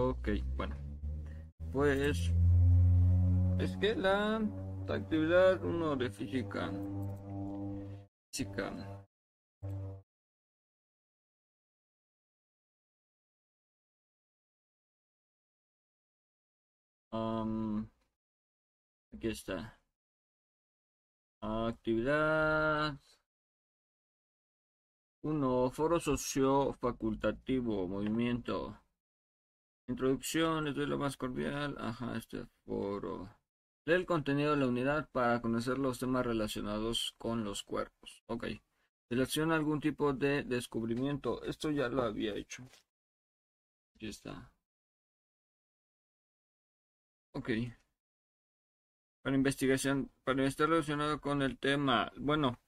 Ok, bueno. Pues es que la actividad uno de física física Um, aquí está. Actividad 1. Foro socio facultativo. Movimiento. Introducción. Les doy lo más cordial. Ajá, este foro. Lee el contenido de la unidad para conocer los temas relacionados con los cuerpos. Ok. Selecciona algún tipo de descubrimiento. Esto ya lo había hecho. Aquí está. Ok. Para investigación, para estar relacionado con el tema, bueno,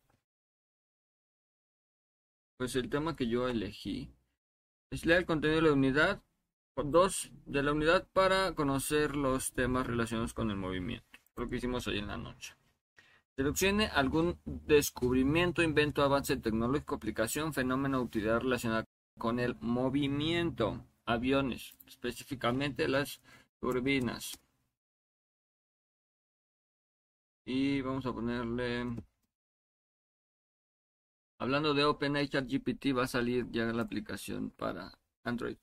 pues el tema que yo elegí es leer el contenido de la unidad, dos, de la unidad para conocer los temas relacionados con el movimiento, lo que hicimos hoy en la noche. Seleccione algún descubrimiento, invento, avance tecnológico, aplicación, fenómeno, utilidad relacionada con el movimiento, aviones, específicamente las turbinas. Y vamos a ponerle... Hablando de OpenAI GPT va a salir ya la aplicación para Android.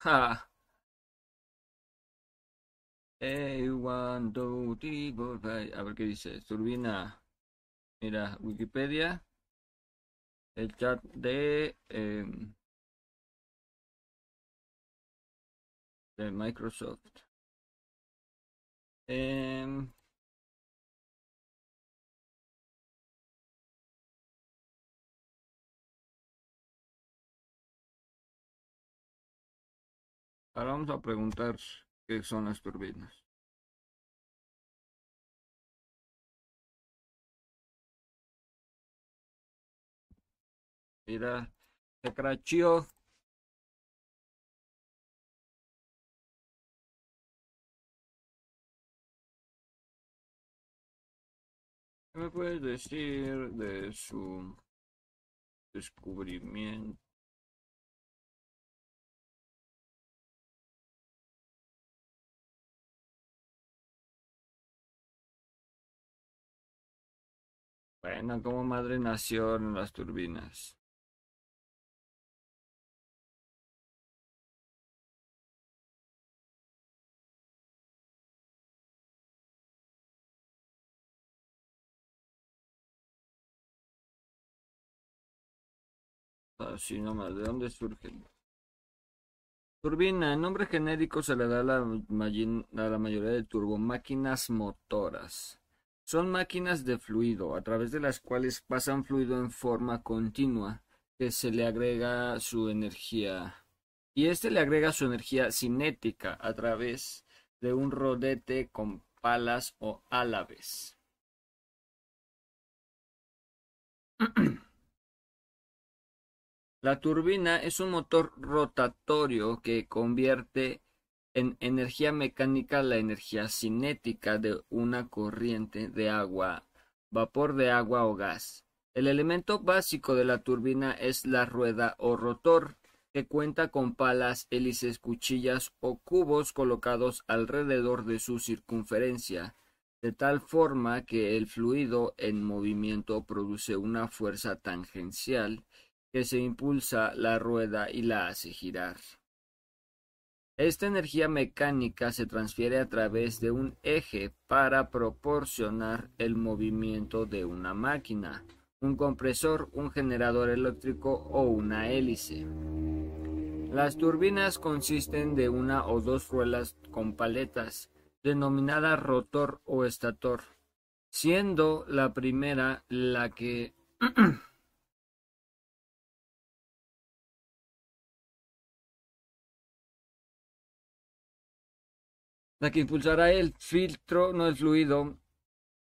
¡Ja! one, two, three, four, five. A ver qué dice. Turbina. Mira, Wikipedia. El chat de, eh, de Microsoft. Eh, Ahora vamos a preguntar qué son las turbinas. Mira, se crachó. ¿Qué me puedes decir de su descubrimiento? Bueno, como madre nació en las turbinas. Así nomás, ¿de dónde surgen? Turbina, el nombre genérico se le da a la, a la mayoría de turbomáquinas motoras. Son máquinas de fluido, a través de las cuales pasan fluido en forma continua, que se le agrega su energía. Y este le agrega su energía cinética a través de un rodete con palas o álabes. La turbina es un motor rotatorio que convierte en energía mecánica la energía cinética de una corriente de agua, vapor de agua o gas. El elemento básico de la turbina es la rueda o rotor, que cuenta con palas, hélices, cuchillas o cubos colocados alrededor de su circunferencia, de tal forma que el fluido en movimiento produce una fuerza tangencial que se impulsa la rueda y la hace girar. Esta energía mecánica se transfiere a través de un eje para proporcionar el movimiento de una máquina, un compresor, un generador eléctrico o una hélice. Las turbinas consisten de una o dos ruedas con paletas, denominada rotor o estator, siendo la primera la que la que impulsará el filtro, no el fluido,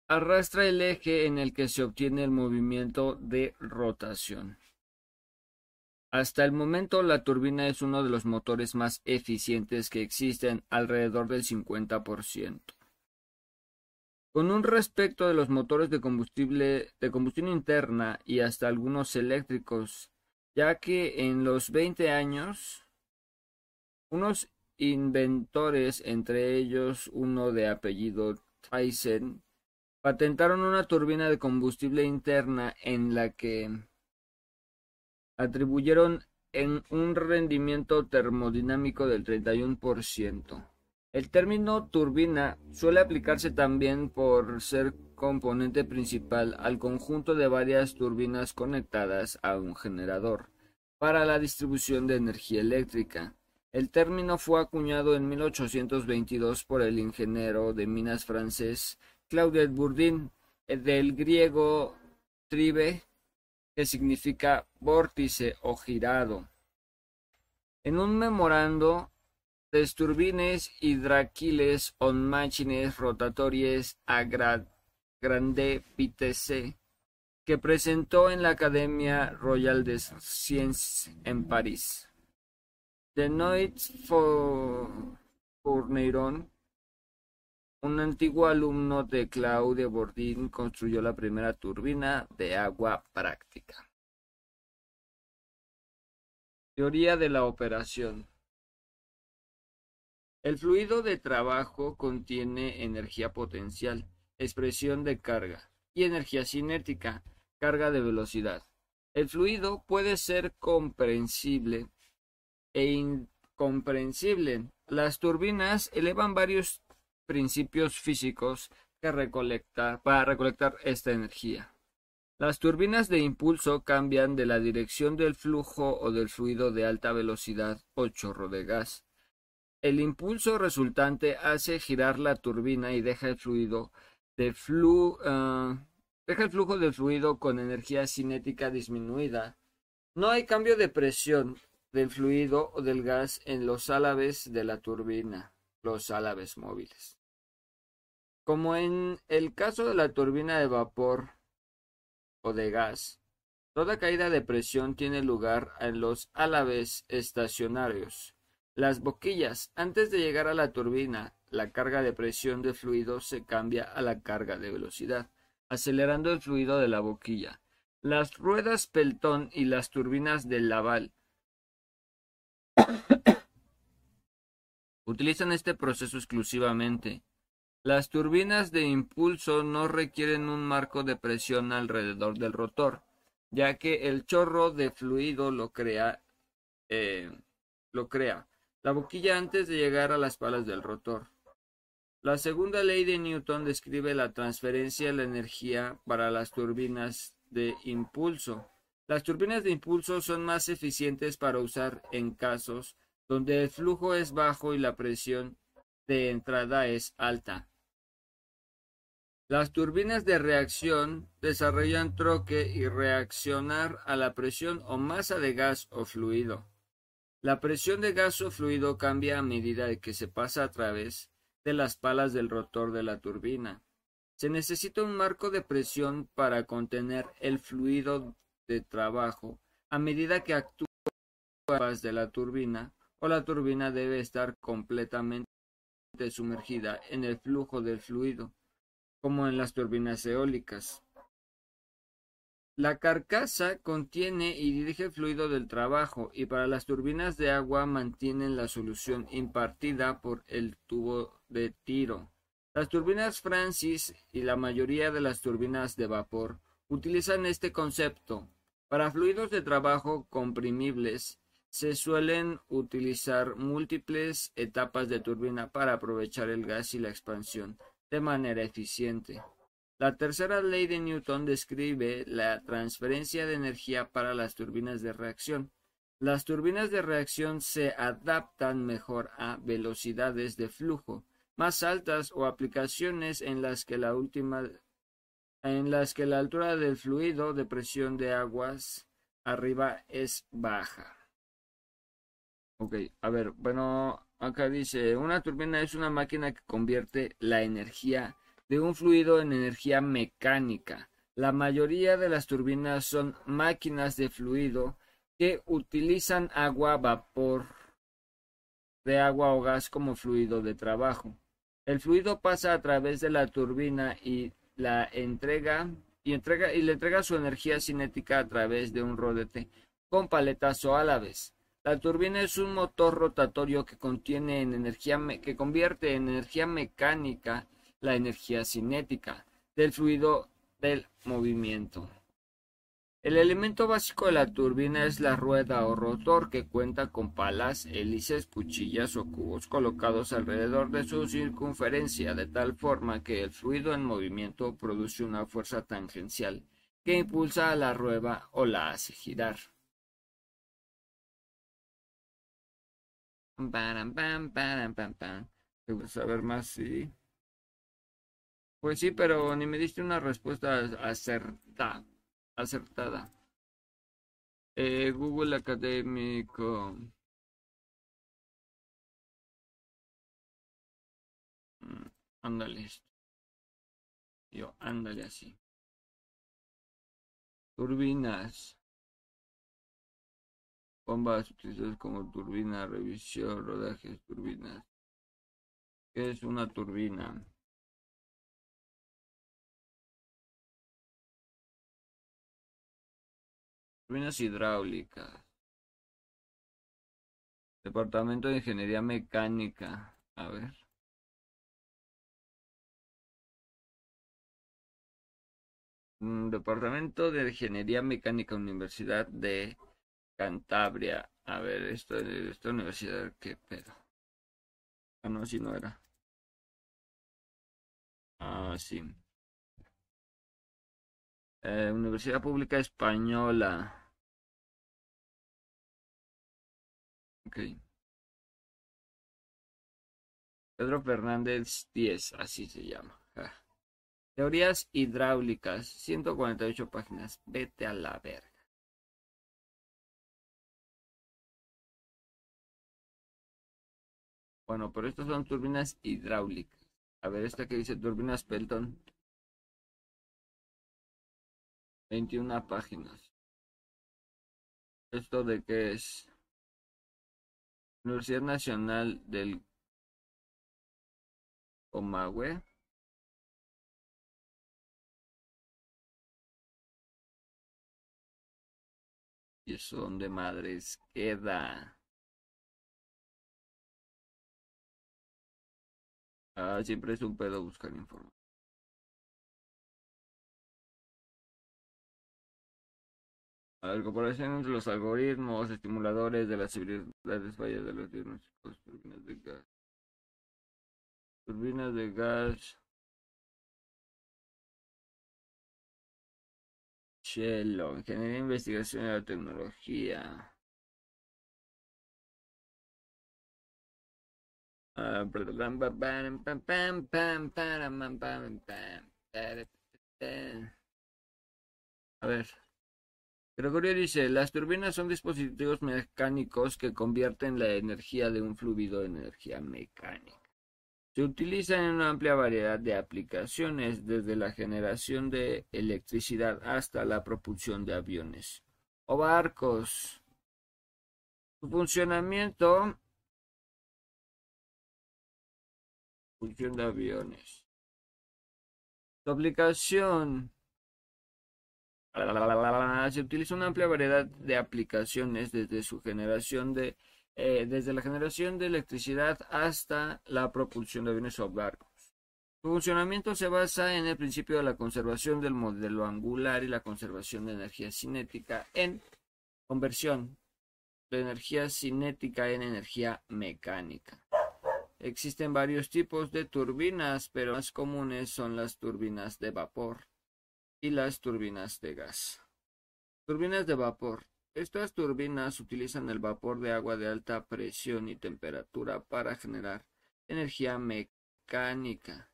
arrastra el eje en el que se obtiene el movimiento de rotación. Hasta el momento la turbina es uno de los motores más eficientes que existen, alrededor del 50%. Con un respecto de los motores de combustible de combustión interna y hasta algunos eléctricos, ya que en los 20 años unos inventores, entre ellos uno de apellido Tyson, patentaron una turbina de combustible interna en la que atribuyeron en un rendimiento termodinámico del 31%. El término turbina suele aplicarse también por ser componente principal al conjunto de varias turbinas conectadas a un generador para la distribución de energía eléctrica. El término fue acuñado en 1822 por el ingeniero de minas francés Claude Bourdin, del griego tribe, que significa vórtice o girado. En un memorando des turbines hydraquiles on machines rotatories a grande vitesse que presentó en la Academia Royal des Sciences en París. Benoit Fourneyron, un antiguo alumno de Claude Bourdin, construyó la primera turbina de agua práctica. Teoría de la operación. El fluido de trabajo contiene energía potencial, expresión de carga, y energía cinética, carga de velocidad. El fluido puede ser comprensible e incomprensible. Las turbinas elevan varios principios físicos que para recolectar esta energía. Las turbinas de impulso cambian de la dirección del flujo o del fluido de alta velocidad o chorro de gas. El impulso resultante hace girar la turbina y deja el fluido de ah, deja el flujo fluido con energía cinética disminuida. No hay cambio de presión del fluido o del gas en los álabes de la turbina, los álabes móviles. Como en el caso de la turbina de vapor o de gas, toda caída de presión tiene lugar en los álabes estacionarios. Las boquillas, antes de llegar a la turbina, la carga de presión de fluido se cambia a la carga de velocidad, acelerando el fluido de la boquilla. Las ruedas Pelton y las turbinas de Laval utilizan este proceso exclusivamente. Las turbinas de impulso no requieren un marco de presión alrededor del rotor, ya que el chorro de fluido lo crea, eh, lo crea la boquilla antes de llegar a las palas del rotor. La segunda ley de Newton describe la transferencia de la energía para las turbinas de impulso. Las turbinas de impulso son más eficientes para usar en casos donde el flujo es bajo y la presión de entrada es alta. Las turbinas de reacción desarrollan troque y reaccionar a la presión o masa de gas o fluido. La presión de gas o fluido cambia a medida de que se pasa a través de las palas del rotor de la turbina. Se necesita un marco de presión para contener el fluido de trabajo a medida que actúa de la turbina o la turbina debe estar completamente sumergida en el flujo del fluido como en las turbinas eólicas. La carcasa contiene y dirige el fluido del trabajo y para las turbinas de agua mantienen la solución impartida por el tubo de tiro. Las turbinas Francis y la mayoría de las turbinas de vapor utilizan este concepto. Para fluidos de trabajo comprimibles se suelen utilizar múltiples etapas de turbina para aprovechar el gas y la expansión de manera eficiente. La tercera ley de Newton describe la transferencia de energía para las turbinas de reacción. Las turbinas de reacción se adaptan mejor a velocidades de flujo más altas o aplicaciones en las que la última en las que la altura del fluido de presión de aguas arriba es baja. Ok, a ver, bueno, Acá dice, una turbina es una máquina que convierte la energía de un fluido en energía mecánica. La mayoría de las turbinas son máquinas de fluido que utilizan agua, vapor de agua o gas como fluido de trabajo. El fluido pasa a través de la turbina y la entrega y entrega y le entrega su energía cinética a través de un rodete con paletas o álabes. La turbina es un motor rotatorio que contiene en energía que convierte en energía mecánica la energía cinética del fluido del movimiento. El elemento básico de la turbina es la rueda o rotor que cuenta con palas, hélices, cuchillas o cubos colocados alrededor de su circunferencia de tal forma que el fluido en movimiento produce una fuerza tangencial que impulsa a la rueda o la hace girar. saber más? Sí. Pues sí, pero ni me diste una respuesta acertada acertada. Eh, Google Académico. Mm, ándale. Yo, ándale así. Turbinas. Bombas utilizadas como turbina, revisión, rodajes, turbinas. ¿Qué es una turbina? Hidráulicas. Departamento de Ingeniería Mecánica. A ver. Mm, Departamento de Ingeniería Mecánica, Universidad de Cantabria. A ver, esto, esta universidad, ¿qué pedo? Ah, no, si no era. Ah, sí. Eh, Universidad Pública Española. Pedro Fernández 10, así se llama. Teorías hidráulicas, 148 páginas. Vete a la verga. Bueno, pero estas son turbinas hidráulicas. A ver, esta que dice turbinas Pelton. 21 páginas. ¿Esto de qué es? Universidad Nacional del Comahue. ¿Y eso donde madres queda? Ah, siempre es un pedo buscar información. A ver, comparación entre los algoritmos estimuladores de las civilidades fallas de los diagnósticos, turbinas de gas. Turbinas de gas. Chelo, ingeniería, investigación y la tecnología. A ver. Gregorio dice, las turbinas son dispositivos mecánicos que convierten la energía de un fluido en energía mecánica. Se utilizan en una amplia variedad de aplicaciones, desde la generación de electricidad hasta la propulsión de aviones o barcos. Su funcionamiento... Función de aviones. Su aplicación se utiliza una amplia variedad de aplicaciones desde su generación de eh, desde la generación de electricidad hasta la propulsión de aviones o barcos. Su funcionamiento se basa en el principio de la conservación del modelo angular y la conservación de energía cinética en conversión de energía cinética en energía mecánica. Existen varios tipos de turbinas, pero más comunes son las turbinas de vapor y las turbinas de gas. Turbinas de vapor. Estas turbinas utilizan el vapor de agua de alta presión y temperatura para generar energía mecánica.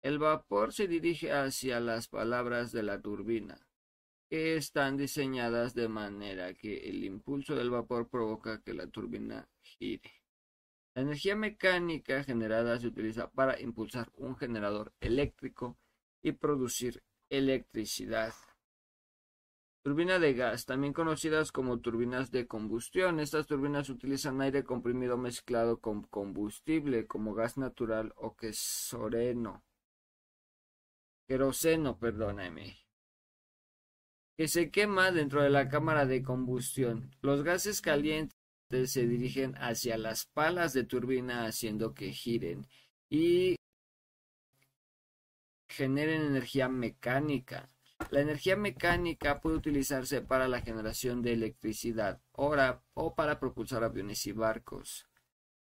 El vapor se dirige hacia las palabras de la turbina, que están diseñadas de manera que el impulso del vapor provoca que la turbina gire. La energía mecánica generada se utiliza para impulsar un generador eléctrico y producir electricidad. Turbina de gas, también conocidas como turbinas de combustión. Estas turbinas utilizan aire comprimido mezclado con combustible como gas natural o quesoreno. Queroseno, perdóname. Que se quema dentro de la cámara de combustión. Los gases calientes se dirigen hacia las palas de turbina haciendo que giren y generen energía mecánica. La energía mecánica puede utilizarse para la generación de electricidad o para propulsar aviones y barcos.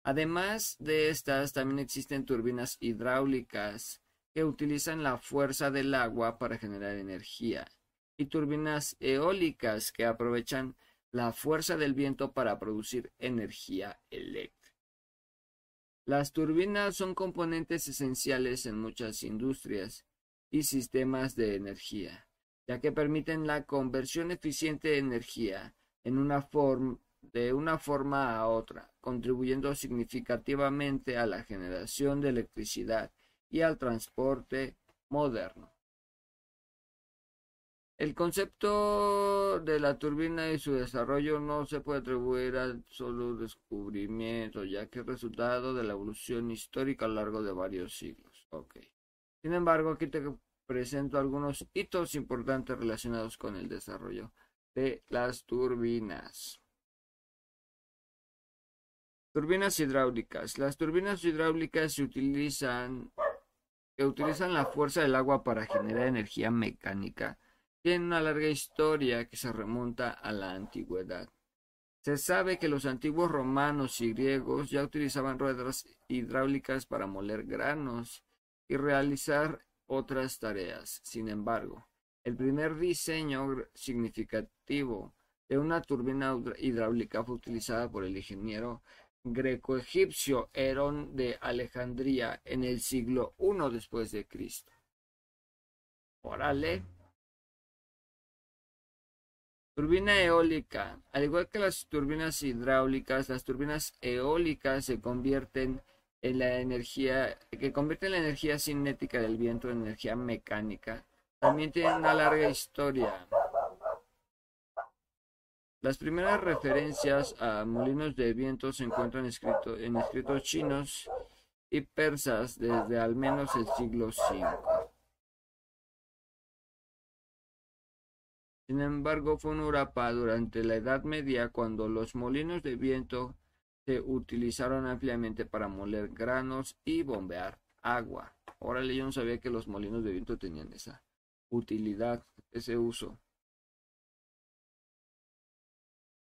Además de estas, también existen turbinas hidráulicas que utilizan la fuerza del agua para generar energía y turbinas eólicas que aprovechan la fuerza del viento para producir energía eléctrica. Las turbinas son componentes esenciales en muchas industrias y sistemas de energía, ya que permiten la conversión eficiente de energía de una forma a otra, contribuyendo significativamente a la generación de electricidad y al transporte moderno. El concepto de la turbina y su desarrollo no se puede atribuir al solo descubrimiento, ya que es resultado de la evolución histórica a lo largo de varios siglos. Okay. Sin embargo, aquí te presento algunos hitos importantes relacionados con el desarrollo de las turbinas. Turbinas hidráulicas. Las turbinas hidráulicas se utilizan que utilizan la fuerza del agua para generar energía mecánica tiene una larga historia que se remonta a la antigüedad. Se sabe que los antiguos romanos y griegos ya utilizaban ruedas hidráulicas para moler granos y realizar otras tareas. Sin embargo, el primer diseño significativo de una turbina hidráulica fue utilizada por el ingeniero greco-egipcio Herón de Alejandría en el siglo I después de Cristo. Turbina eólica. Al igual que las turbinas hidráulicas, las turbinas eólicas se convierten en la energía, que convierten la energía cinética del viento en energía mecánica. También tienen una larga historia. Las primeras referencias a molinos de viento se encuentran escrito, en escritos chinos y persas desde al menos el siglo V. Sin embargo, fue un Urapa durante la Edad Media cuando los molinos de viento se utilizaron ampliamente para moler granos y bombear agua. Ahora yo no sabía que los molinos de viento tenían esa utilidad, ese uso.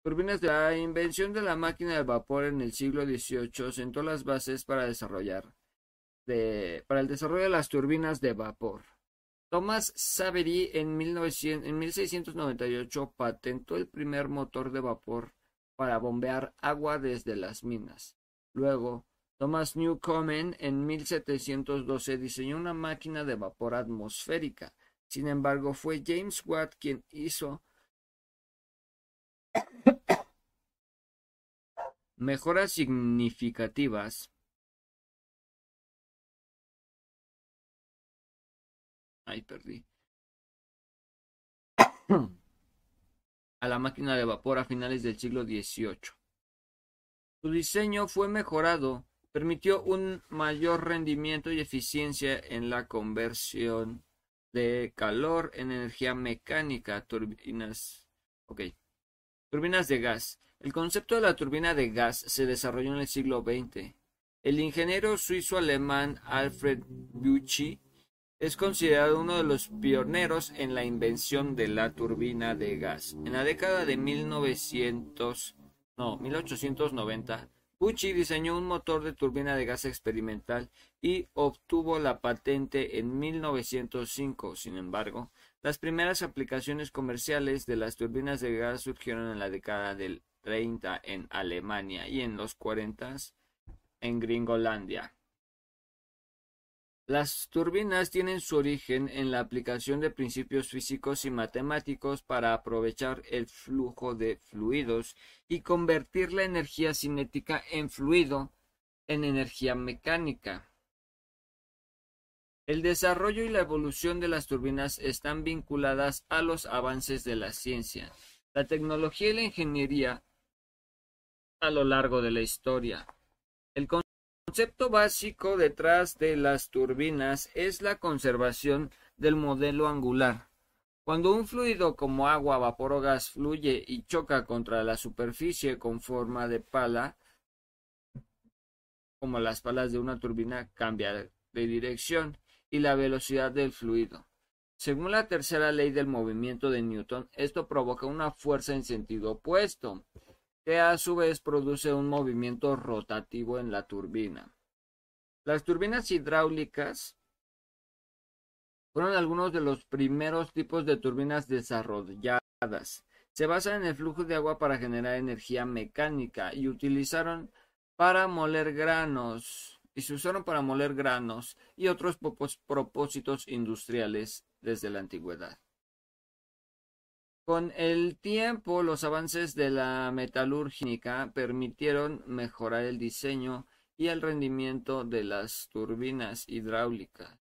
Turbinas de la invención de la máquina de vapor en el siglo XVIII sentó las bases para desarrollar para el desarrollo de las turbinas de vapor. Thomas Savery en, 1698 patentó el primer motor de vapor para bombear agua desde las minas. Luego, Thomas Newcomen en 1712 diseñó una máquina de vapor atmosférica. Sin embargo, fue James Watt quien hizo mejoras significativas Perdí. a la máquina de vapor a finales del siglo XVIII. Su diseño fue mejorado, permitió un mayor rendimiento y eficiencia en la conversión de calor en energía mecánica, turbinas. Ok. Turbinas de gas. El concepto de la turbina de gas se desarrolló en el siglo XX. El ingeniero suizo-alemán Alfred Bucci es considerado uno de los pioneros en la invención de la turbina de gas. En la década de 1900, no, 1890, Pucci diseñó un motor de turbina de gas experimental y obtuvo la patente en 1905. Sin embargo, las primeras aplicaciones comerciales de las turbinas de gas surgieron en la década del 30 en Alemania y en los 40 en Gringolandia. Las turbinas tienen su origen en la aplicación de principios físicos y matemáticos para aprovechar el flujo de fluidos y convertir la energía cinética en fluido en energía mecánica. El desarrollo y la evolución de las turbinas están vinculadas a los avances de la ciencia, la tecnología y la ingeniería a lo largo de la historia. El concepto básico detrás de las turbinas es la conservación del modelo angular, Cuando un fluido como agua, vapor o gas fluye y choca contra la superficie con forma de pala, como las palas de una turbina, cambia de dirección y la velocidad del fluido. Según la tercera ley del movimiento de Newton, esto provoca una fuerza en sentido opuesto, que a su vez produce un movimiento rotativo en la turbina. Las turbinas hidráulicas fueron algunos de los primeros tipos de turbinas desarrolladas. Se basan en el flujo de agua para generar energía mecánica y utilizaron para moler granos y se usaron para moler granos y otros propósitos industriales desde la antigüedad. Con el tiempo, los avances de la metalúrgica permitieron mejorar el diseño y el rendimiento de las turbinas hidráulicas.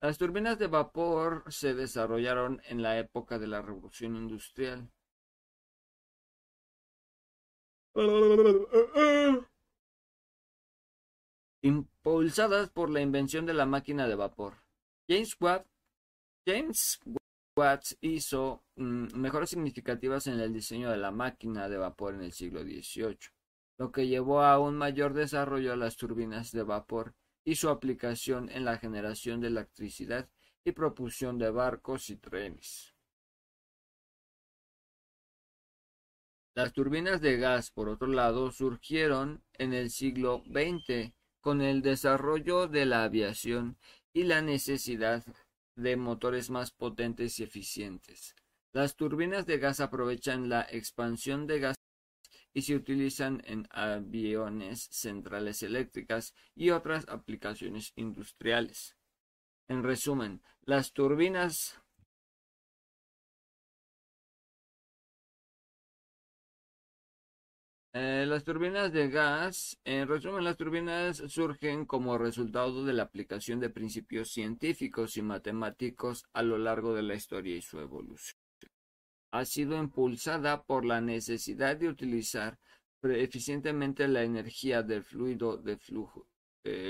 Las turbinas de vapor se desarrollaron en la época de la Revolución Industrial. Impulsadas por la invención de la máquina de vapor. James Watt, James Watt hizo mejoras significativas en el diseño de la máquina de vapor en el siglo XVIII, lo que llevó a un mayor desarrollo de las turbinas de vapor y su aplicación en la generación de electricidad y propulsión de barcos y trenes. Las turbinas de gas, por otro lado, surgieron en el siglo XX con el desarrollo de la aviación y la necesidad de motores más potentes y eficientes. Las turbinas de gas aprovechan la expansión de gas y se utilizan en aviones, centrales eléctricas y otras aplicaciones industriales. En resumen, las turbinas eh, las turbinas de gas, en resumen, las turbinas surgen como resultado de la aplicación de principios científicos y matemáticos a lo largo de la historia y su evolución ha sido impulsada por la necesidad de utilizar eficientemente la energía del flujo,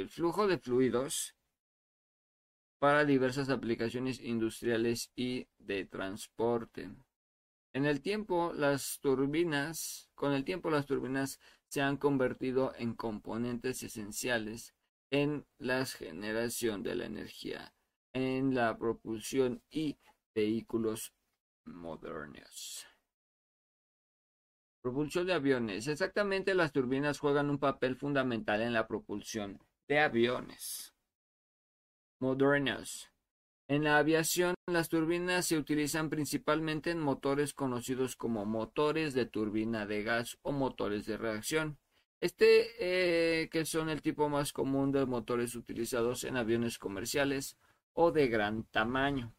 flujo de fluidos para diversas aplicaciones industriales y de transporte. En el tiempo, las turbinas, con el tiempo las turbinas se han convertido en componentes esenciales en la generación de la energía, en la propulsión y vehículos modernos. Propulsión de aviones. Exactamente, las turbinas juegan un papel fundamental en la propulsión de aviones. Modernos. En la aviación, las turbinas se utilizan principalmente en motores conocidos como motores de turbina de gas o motores de reacción. Este eh, que son el tipo más común de motores utilizados en aviones comerciales o de gran tamaño.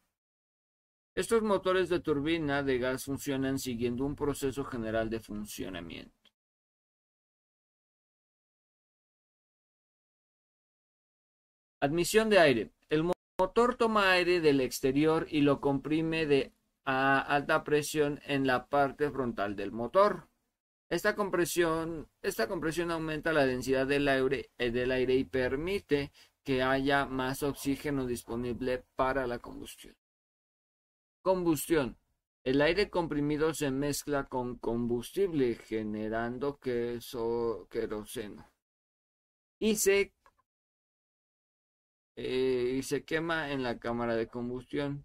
Estos motores de turbina de gas funcionan siguiendo un proceso general de funcionamiento. Admisión de aire. El motor toma aire del exterior y lo comprime de a alta presión en la parte frontal del motor. Esta compresión, aumenta la densidad eh, del aire y permite que haya más oxígeno disponible para la combustión. Combustión. El aire comprimido se mezcla con combustible generando queso, queroseno y se, eh, y se quema en la cámara de combustión.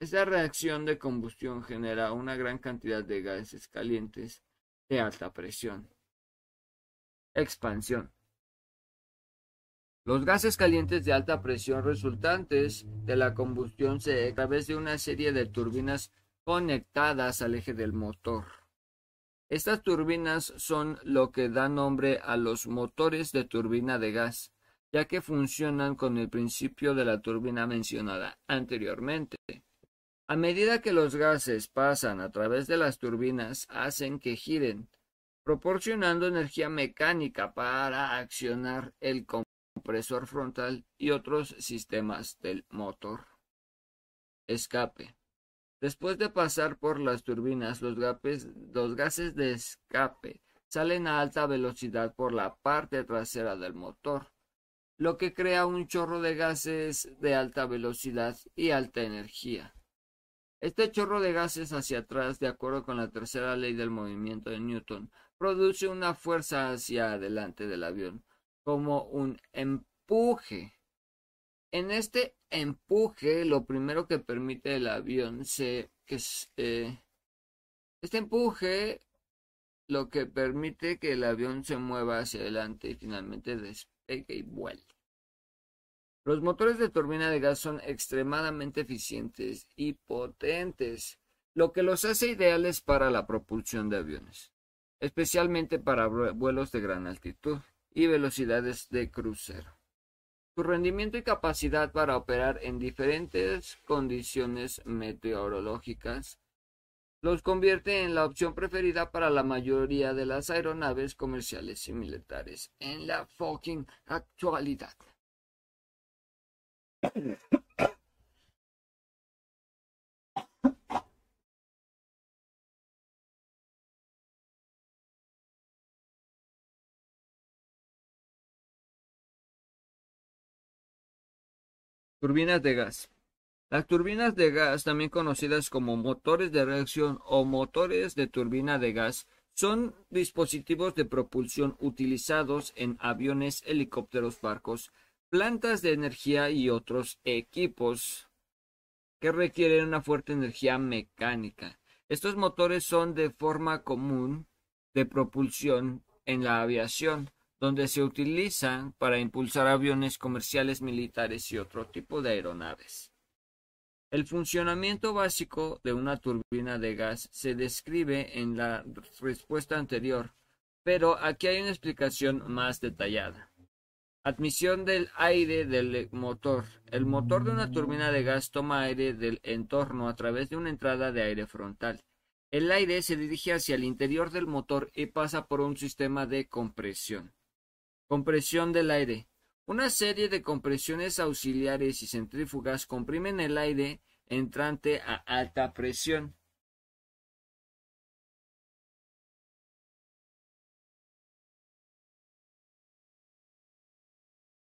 Esta reacción de combustión genera una gran cantidad de gases calientes de alta presión. Expansión. Los gases calientes de alta presión resultantes de la combustión se a través de una serie de turbinas conectadas al eje del motor. Estas turbinas son lo que da nombre a los motores de turbina de gas, ya que funcionan con el principio de la turbina mencionada anteriormente. A medida que los gases pasan a través de las turbinas, hacen que giren, proporcionando energía mecánica para accionar el compresor frontal y otros sistemas del motor. Escape. Después de pasar por las turbinas, los, los gases de escape salen a alta velocidad por la parte trasera del motor, lo que crea un chorro de gases de alta velocidad y alta energía. Este chorro de gases hacia atrás, de acuerdo con la tercera ley del movimiento de Newton, produce una fuerza hacia adelante del avión, como un empuje. En este empuje, lo primero que permite el avión se que eh, este empuje lo que permite que el avión se mueva hacia adelante y finalmente despegue y vuele. Los motores de turbina de gas son extremadamente eficientes y potentes, lo que los hace ideales para la propulsión de aviones, especialmente para vuelos de gran altitud y velocidades de crucero. Su rendimiento y capacidad para operar en diferentes condiciones meteorológicas los convierte en la opción preferida para la mayoría de las aeronaves comerciales y militares en la fucking actualidad. Turbinas de gas. Las turbinas de gas, también conocidas como motores de reacción o motores de turbina de gas, son dispositivos de propulsión utilizados en aviones, helicópteros, barcos, plantas de energía y otros equipos que requieren una fuerte energía mecánica. Estos motores son de forma común de propulsión en la aviación, donde se utilizan para impulsar aviones comerciales, militares y otro tipo de aeronaves. El funcionamiento básico de una turbina de gas se describe en la respuesta anterior, pero aquí hay una explicación más detallada. Admisión del aire del motor. El motor de una turbina de gas toma aire del entorno a través de una entrada de aire frontal. El aire se dirige hacia el interior del motor y pasa por un sistema de compresión. Compresión del aire. Una serie de compresiones auxiliares y centrífugas comprimen el aire entrante a alta presión.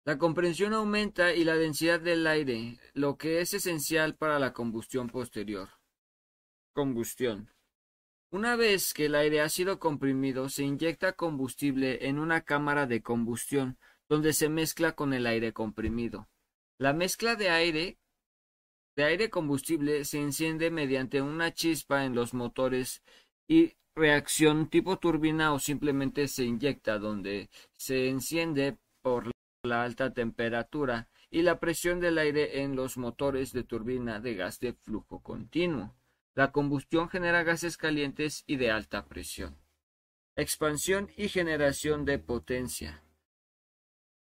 La compresión aumenta y la densidad del aire, lo que es esencial para la combustión posterior. Combustión. Una vez que el aire ha sido comprimido, se inyecta combustible en una cámara de combustión, donde se mezcla con el aire comprimido. La mezcla de aire de aire combustible se enciende mediante una chispa en los motores y reacción tipo turbina o simplemente se inyecta donde se enciende por la alta temperatura y la presión del aire en los motores de turbina de gas de flujo continuo. La combustión genera gases calientes y de alta presión. Expansión y generación de potencia.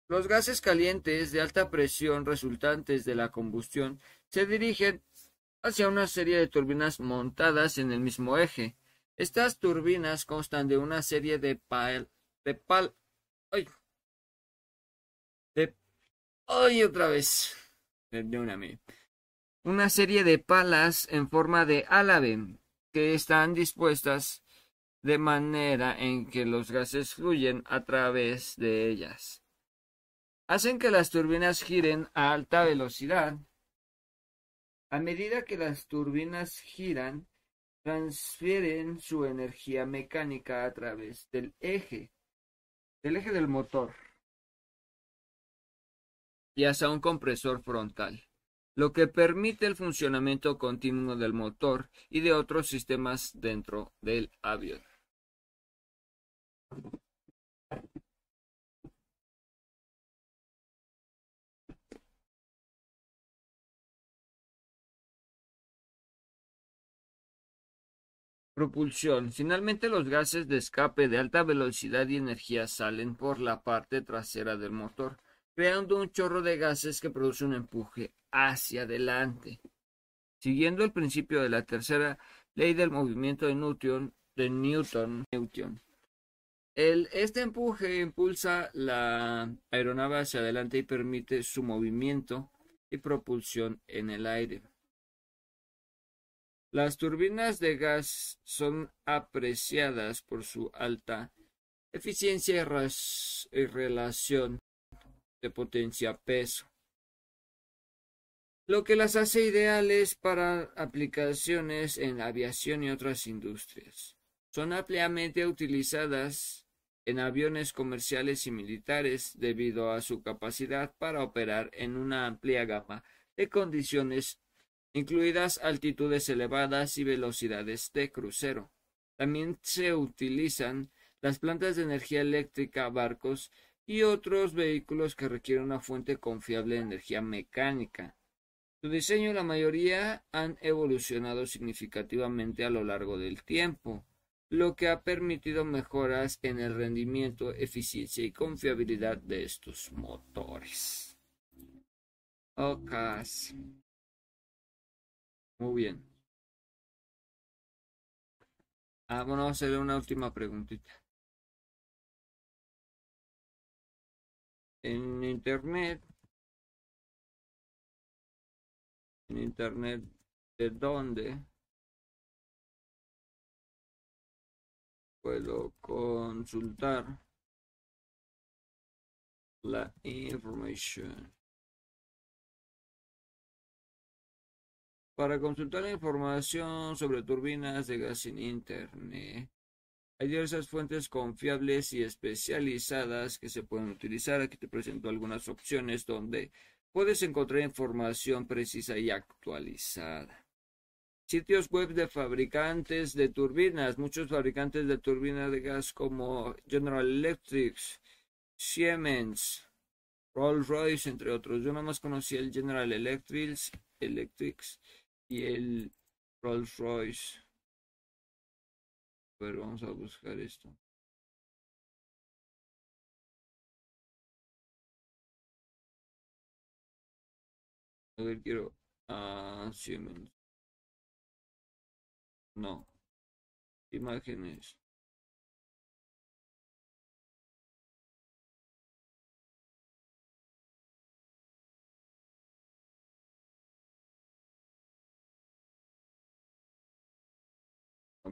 Los gases calientes de alta presión resultantes de la combustión se dirigen hacia una serie de turbinas montadas en el mismo eje. Estas turbinas constan de una serie de pal de pal ay, ¡Ay, otra vez! Perdóname. Una serie de palas en forma de álave que están dispuestas de manera en que los gases fluyen a través de ellas. Hacen que las turbinas giren a alta velocidad. A medida que las turbinas giran, transfieren su energía mecánica a través del eje, del eje del motor y hacia un compresor frontal, lo que permite el funcionamiento continuo del motor y de otros sistemas dentro del avión. Propulsión. Finalmente los gases de escape de alta velocidad y energía salen por la parte trasera del motor creando un chorro de gases que produce un empuje hacia adelante. Siguiendo el principio de la tercera ley del movimiento de Newton, de Newton, el, este empuje impulsa la aeronave hacia adelante y permite su movimiento y propulsión en el aire. Las turbinas de gas son apreciadas por su alta eficiencia y relación de potencia peso. lo que las hace ideales para aplicaciones en aviación y otras industrias. Son ampliamente utilizadas en aviones comerciales y militares debido a su capacidad para operar en una amplia gama de condiciones, incluidas altitudes elevadas y velocidades de crucero. También se utilizan las plantas de energía eléctrica, barcos y otros vehículos que requieren una fuente confiable de energía mecánica. Su diseño la mayoría han evolucionado significativamente a lo largo del tiempo, lo que ha permitido mejoras en el rendimiento, eficiencia y confiabilidad de estos motores. Ok. Muy bien. Ah, bueno, vamos a hacer una última preguntita. En internet en internet de dónde puedo consultar la información. Para consultar información sobre turbinas de gas en Internet, hay diversas fuentes confiables y especializadas que se pueden utilizar. Aquí te presento algunas opciones donde puedes encontrar información precisa y actualizada. Sitios web de fabricantes de turbinas. Muchos fabricantes de turbinas de gas como General Electric, Siemens, Rolls-Royce, entre otros. Yo nada más conocí el General Electric, Electric y el Rolls-Royce. Pero vamos a buscar esto. A ver, quiero. Ah, Siemens. No. Imágenes.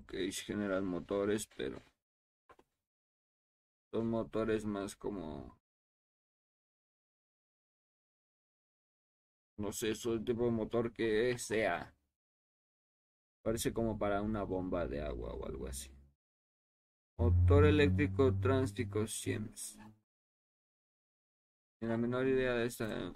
Ok, General Motores, pero son motores más como no sé, es el tipo de motor que sea. Parece como para una bomba de agua o algo así. Motor eléctrico tránstico Siemens. En la menor idea de esta.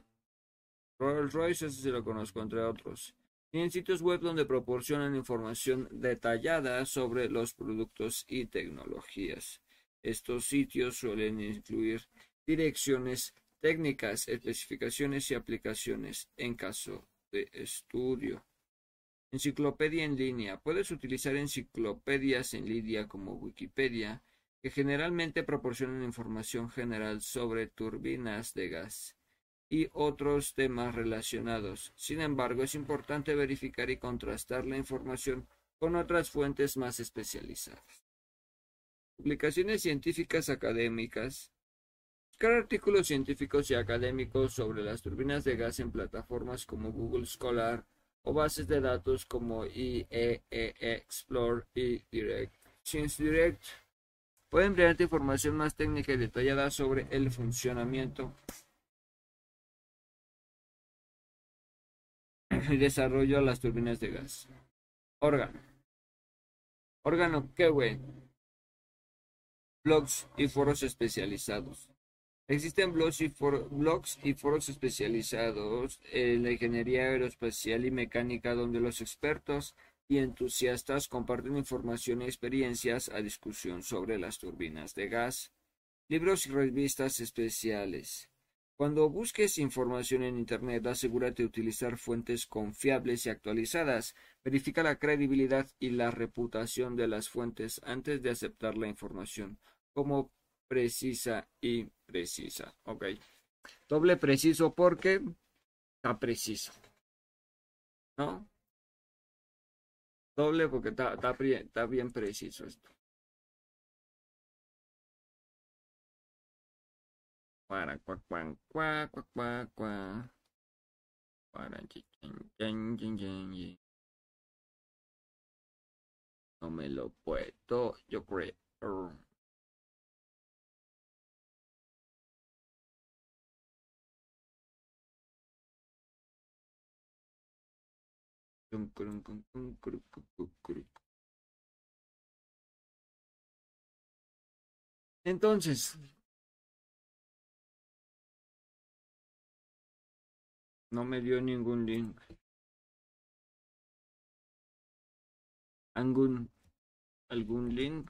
Rolls Royce, ese sí lo conozco, entre otros. Tienen sitios web donde proporcionan información detallada sobre los productos y tecnologías. Estos sitios suelen incluir direcciones técnicas, especificaciones y aplicaciones en caso de estudio. Enciclopedia en línea. Puedes utilizar enciclopedias en línea como Wikipedia, que generalmente proporcionan información general sobre turbinas de gas y otros temas relacionados. Sin embargo, es importante verificar y contrastar la información con otras fuentes más especializadas. Publicaciones científicas académicas Buscar artículos científicos y académicos sobre las turbinas de gas en plataformas como Google Scholar o bases de datos como IEEE Explore y Direct. Science Direct pueden brindarte información más técnica y detallada sobre el funcionamiento y desarrollo de las turbinas de gas. Órgano. Órgano, qué güey. Blogs y foros especializados. Existen blogs y, foros especializados en la ingeniería aeroespacial y mecánica donde los expertos y entusiastas comparten información y experiencias a discusión sobre las turbinas de gas. Libros y revistas especiales. Cuando busques información en Internet, asegúrate de utilizar fuentes confiables y actualizadas. Verifica la credibilidad y la reputación de las fuentes antes de aceptar la información. Como precisa y precisa. Ok. Doble preciso porque está preciso. ¿No? Doble porque está, está, bien preciso esto. Para cuac cuac cuac cuac cuac Para No me lo puedo, yo creo. Entonces, no me dio ningún link. ¿Algún, algún link?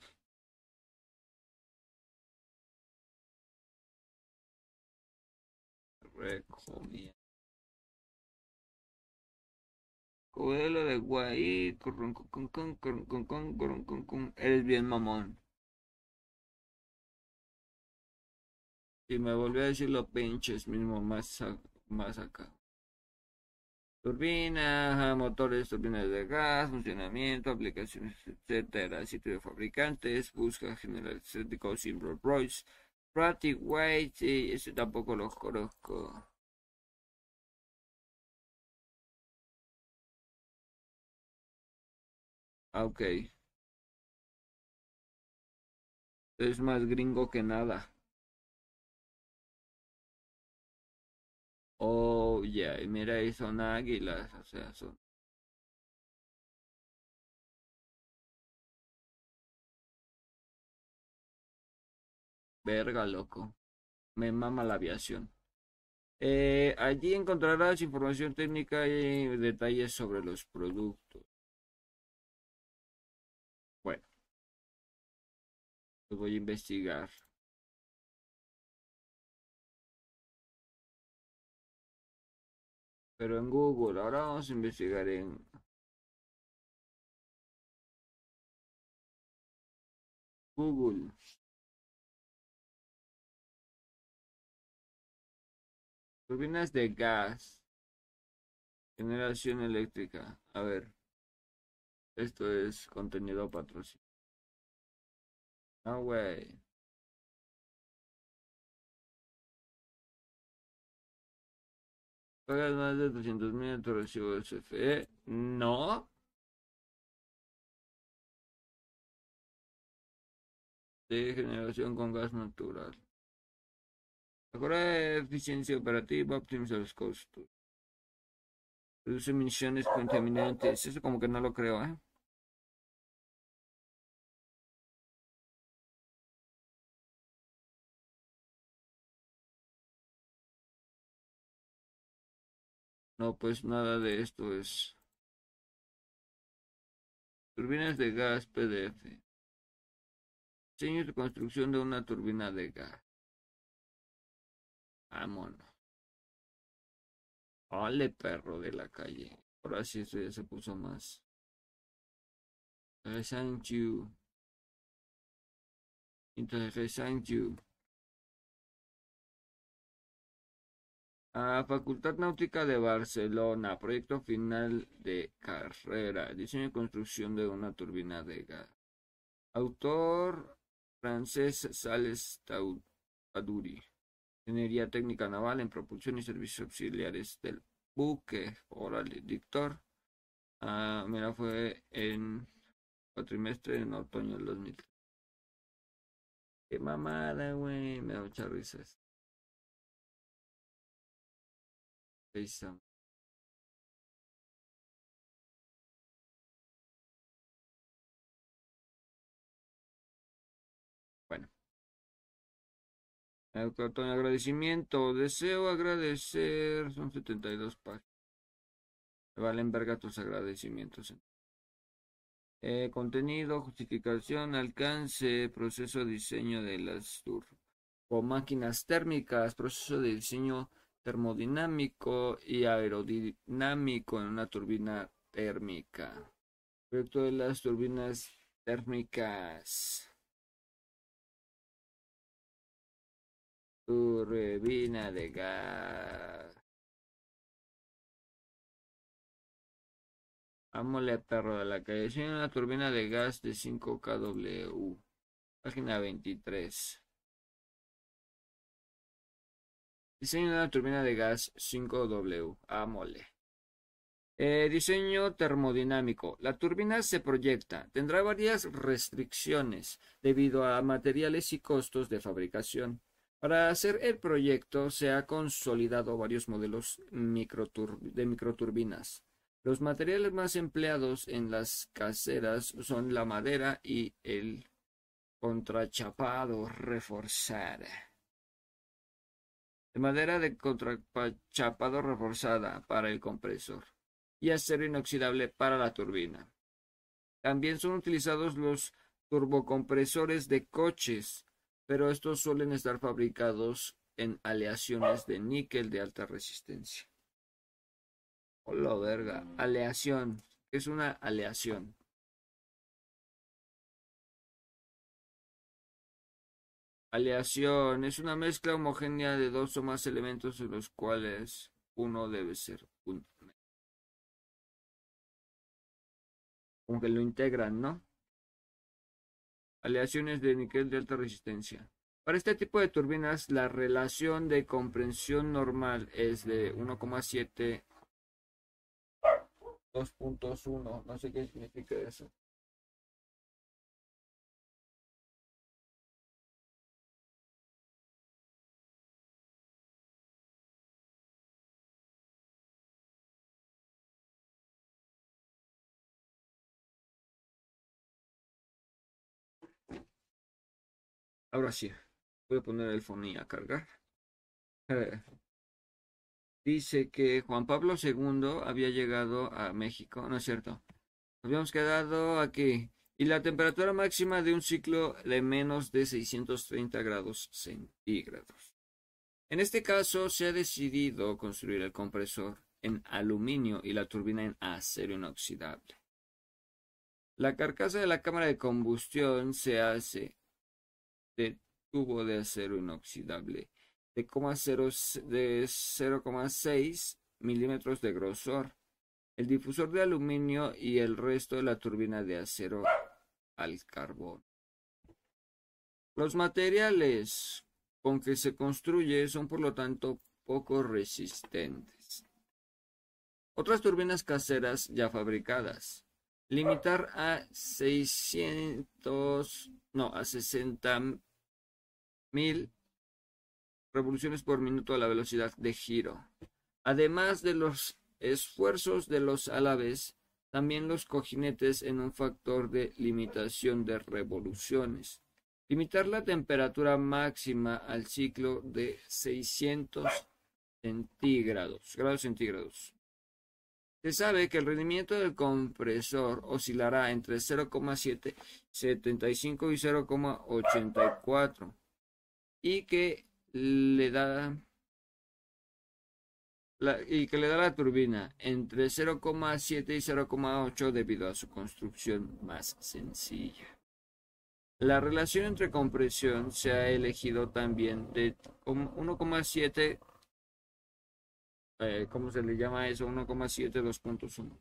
Recomiendo. Codelo de guay, eres bien mamón. Y me volvió a decir los pinches mismo más, más acá. Turbina, motores, turbinas de gas, funcionamiento, aplicaciones, etcétera. Sitio de fabricantes, busca General Electric, Rolls Royce, Pratic White, sí, ese tampoco lo conozco. Ah, ok. Es más gringo que nada. Oh, ya, y mira, ahí son águilas, o sea, son... Verga, loco. Me mama la aviación. Eh, allí encontrarás información técnica y detalles sobre los productos. Bueno. Lo voy a investigar. Pero en Google, ahora vamos a investigar en Google. Turbinas de gas. Generación eléctrica. A ver. Esto es contenido patrocinado. No, way. ¿Pagas más de 200 mil en tu recibo de CFE? No. De generación con gas natural. Mejora eficiencia operativa, optimiza los costos. Reduce emisiones contaminantes. Eso como que no lo creo, ¿eh? No, pues nada de esto es. Turbinas de gas PDF. Diseño de construcción de una turbina de gas. Vámonos. Ole, perro de la calle. Ahora sí esto ya se puso más. Interesante. Interesante. A Facultad Náutica de Barcelona, proyecto final de carrera, diseño y construcción de una turbina de gas. Autor francés Sales Tauduri. Ingeniería técnica naval en propulsión y servicios auxiliares del buque. Órale, dictor. Ah, mira, fue en cuatrimestre en otoño del 2000. Qué mamada, güey. Me da muchas risas. Bueno. agradecimiento. Deseo agradecer. Son 72 páginas. Valen verga tus agradecimientos. Eh, contenido, justificación, alcance, proceso de diseño de las máquinas térmicas, proceso de diseño termodinámico y aerodinámico en una turbina térmica. Proyecto de las turbinas térmicas. Turbina de gas. Amole perro de la calle. Soy una turbina de gas de 5 kW. Página 23. Diseño de una turbina de gas 5W. A mole. Eh, diseño termodinámico. La turbina se proyecta. Tendrá varias restricciones debido a materiales y costos de fabricación. Para hacer el proyecto se ha consolidado varios modelos de microturbinas. Los materiales más empleados en las caseras son la madera y el contrachapado reforzada. De madera de contrachapado reforzada para el compresor y acero inoxidable para la turbina. También son utilizados los turbocompresores de coches, pero estos suelen estar fabricados en aleaciones de níquel de alta resistencia. Hola verga, aleación. es una aleación? Aleación es una mezcla homogénea de dos o más elementos de los cuales uno debe ser un como que lo integran, ¿no? Aleaciones de níquel de alta resistencia. Para este tipo de turbinas, la relación de comprensión normal es de 1,7 2.1. No sé qué significa eso. Ahora sí, voy a poner el fonía a cargar. Dice que Juan Pablo II había llegado a México, ¿no es cierto? Habíamos quedado aquí. Y la temperatura máxima de un ciclo de menos de 630 grados centígrados. En este caso se ha decidido construir el compresor en aluminio y la turbina en acero inoxidable. La carcasa de la cámara de combustión se hace de tubo de acero inoxidable de 0,6 milímetros de grosor, el difusor de aluminio y el resto de la turbina de acero al carbón. Los materiales con que se construye son por lo tanto poco resistentes. Otras turbinas caseras ya fabricadas. Limitar a 600 no, a 60 mil revoluciones por minuto a la velocidad de giro. Además de los esfuerzos de los alaves, también los cojinetes en un factor de limitación de revoluciones. Limitar la temperatura máxima al ciclo de 600 centígrados, grados centígrados. Se sabe que el rendimiento del compresor oscilará entre 0,775 y 0,84 y que le da y que le da la turbina entre 0,7 y 0,8 debido a su construcción más sencilla. La relación entre compresión se ha elegido también de 1,7 eh, ¿cómo se le llama eso? 1,7 2.1.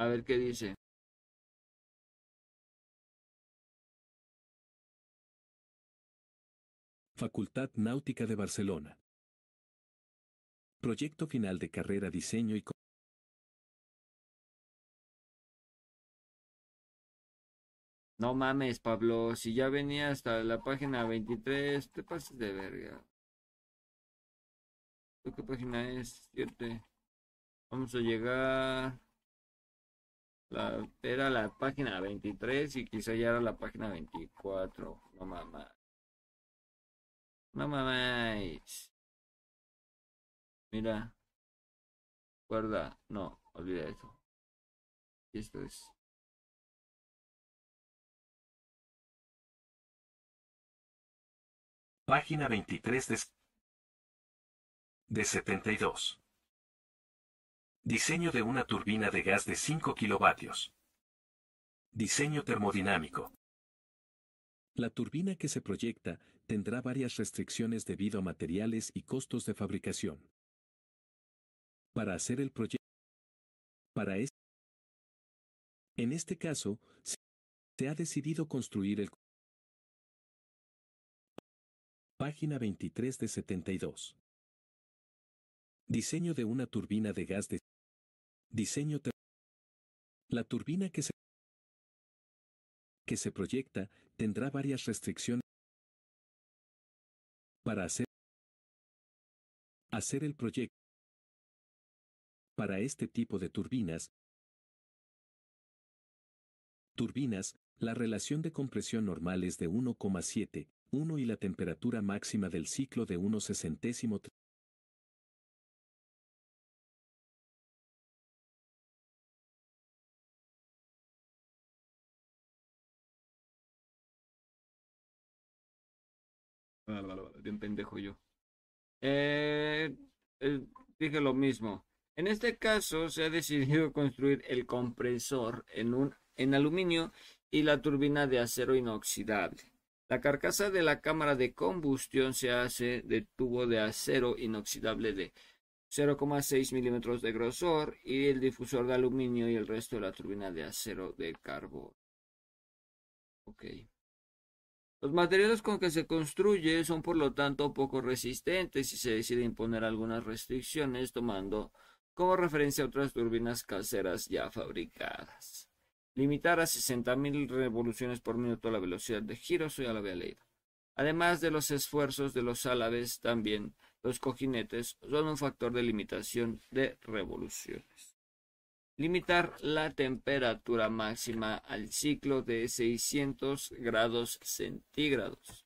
A ver qué dice. Facultad Náutica de Barcelona. Proyecto final de carrera diseño y No mames, Pablo, si ya venía hasta la página 23, te pases de verga. ¿Qué página es? Siete. Vamos a llegar. La, era la página 23 y quizá ya era la página 24. No mames. No mames. Mira. Guarda. No, olvida eso. Y esto es. Página 23 de, de 72. Diseño de una turbina de gas de 5 kilovatios. Diseño termodinámico. La turbina que se proyecta tendrá varias restricciones debido a materiales y costos de fabricación. Para hacer el proyecto. Para este. En este caso, se ha decidido construir el Página 23 de 72. Diseño de una turbina de gas de diseño La turbina que se que se proyecta tendrá varias restricciones Para hacer, hacer el proyecto. Para este tipo de turbinas, turbinas, la relación de compresión normal es de 1,7, 1 y la temperatura máxima del ciclo de 1 sesentésimo Bien pendejo yo. Eh, eh, dije lo mismo. En este caso se ha decidido construir el compresor en un en aluminio y la turbina de acero inoxidable. La carcasa de la cámara de combustión se hace de tubo de acero inoxidable de 0,6 milímetros de grosor y el difusor de aluminio y el resto de la turbina de acero de carbón. Los materiales con que se construye son por lo tanto poco resistentes y se decide imponer algunas restricciones tomando como referencia otras turbinas caseras ya fabricadas. Limitar a 60.000 revoluciones por minuto la velocidad de giro, eso ya lo había leído. Además de los esfuerzos de los álabes, también los cojinetes son un factor de limitación de revoluciones. Limitar la temperatura máxima al ciclo de 600 grados centígrados.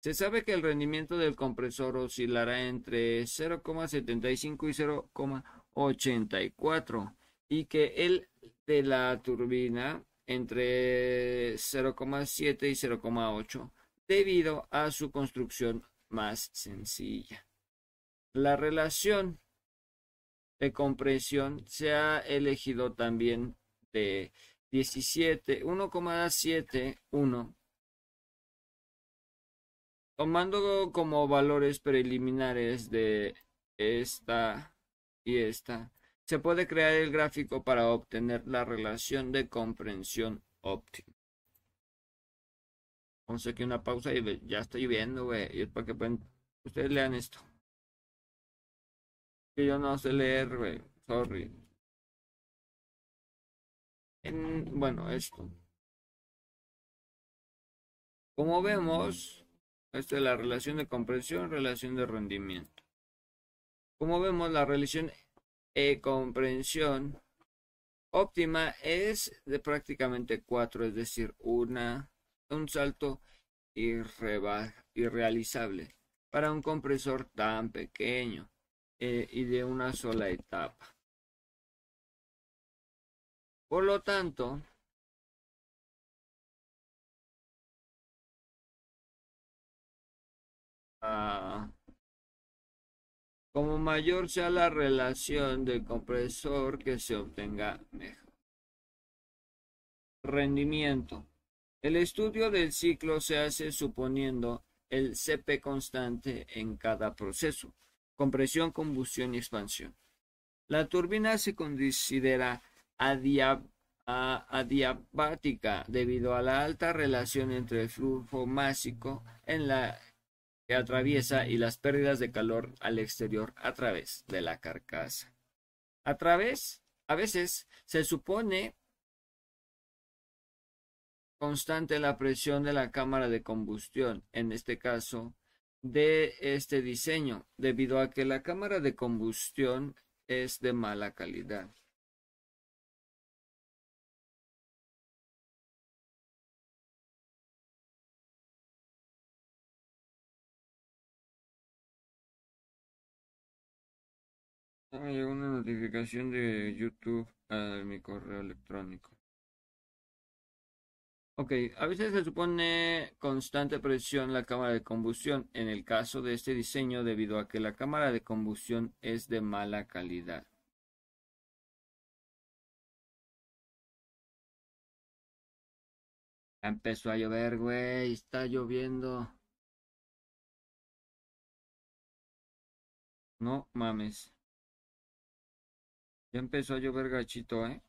Se sabe que el rendimiento del compresor oscilará entre 0,75 y 0,84 y que el de la turbina entre 0,7 y 0,8 debido a su construcción más sencilla. La relación de compresión se ha elegido también de 17, 1,71 tomando como valores preliminares de esta y esta se puede crear el gráfico para obtener la relación de comprensión óptima. Vamos aquí una pausa y ya estoy viendo, güey. Y es para que pueden... ustedes lean esto. Que yo no sé leer, güey. Sorry. bueno, esto. Como vemos, esta es la relación de comprensión, relación de rendimiento. Como vemos, la relación e comprensión óptima es de prácticamente cuatro, es decir, una, un salto irrealizable para un compresor tan pequeño eh, y de una sola etapa. Por lo tanto, ah, como mayor sea la relación del compresor que se obtenga mejor. Rendimiento. El estudio del ciclo se hace suponiendo el CP constante en cada proceso, compresión, combustión y expansión. La turbina se considera adiabática debido a la alta relación entre el flujo másico en la que atraviesa y las pérdidas de calor al exterior a través de la carcasa. A través, a veces, se supone constante la presión de la cámara de combustión, en este caso, de este diseño, debido a que la cámara de combustión es de mala calidad. Me llegó una notificación de YouTube a mi correo electrónico. Ok, a veces se supone constante presión la cámara de combustión en el caso de este diseño debido a que la cámara de combustión es de mala calidad. empezó a llover, güey, está lloviendo. No mames. Ya empezó a llover gachito, ¿eh?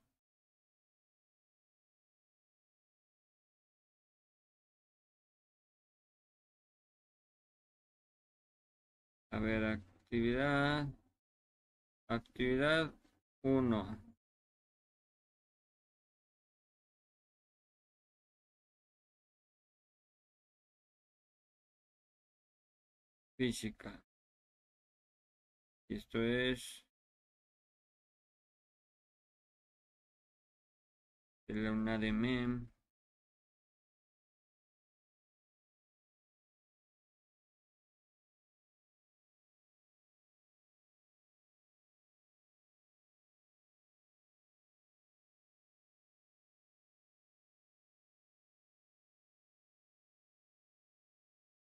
A ver, actividad. Actividad 1. física. Esto es de la una de mem.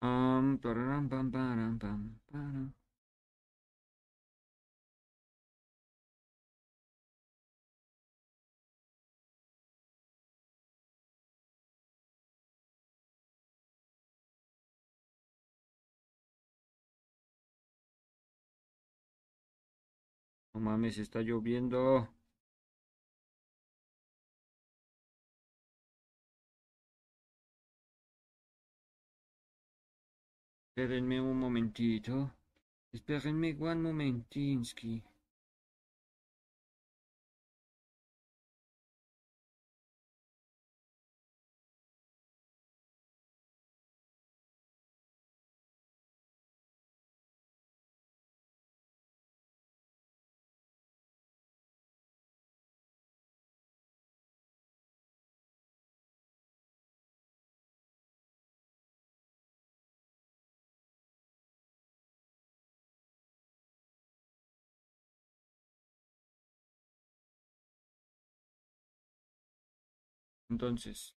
Um, pararam, No mames, está lloviendo. Espérenme un momentito. Espérenme one momentinsky. Entonces,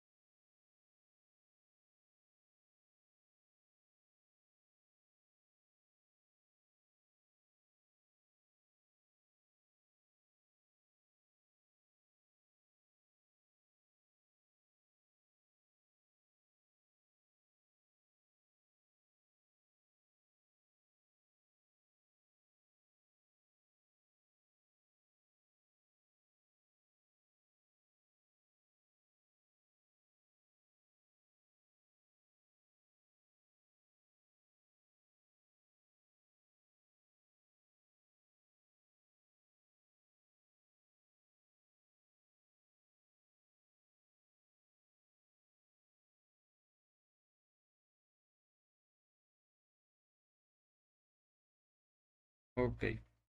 ok,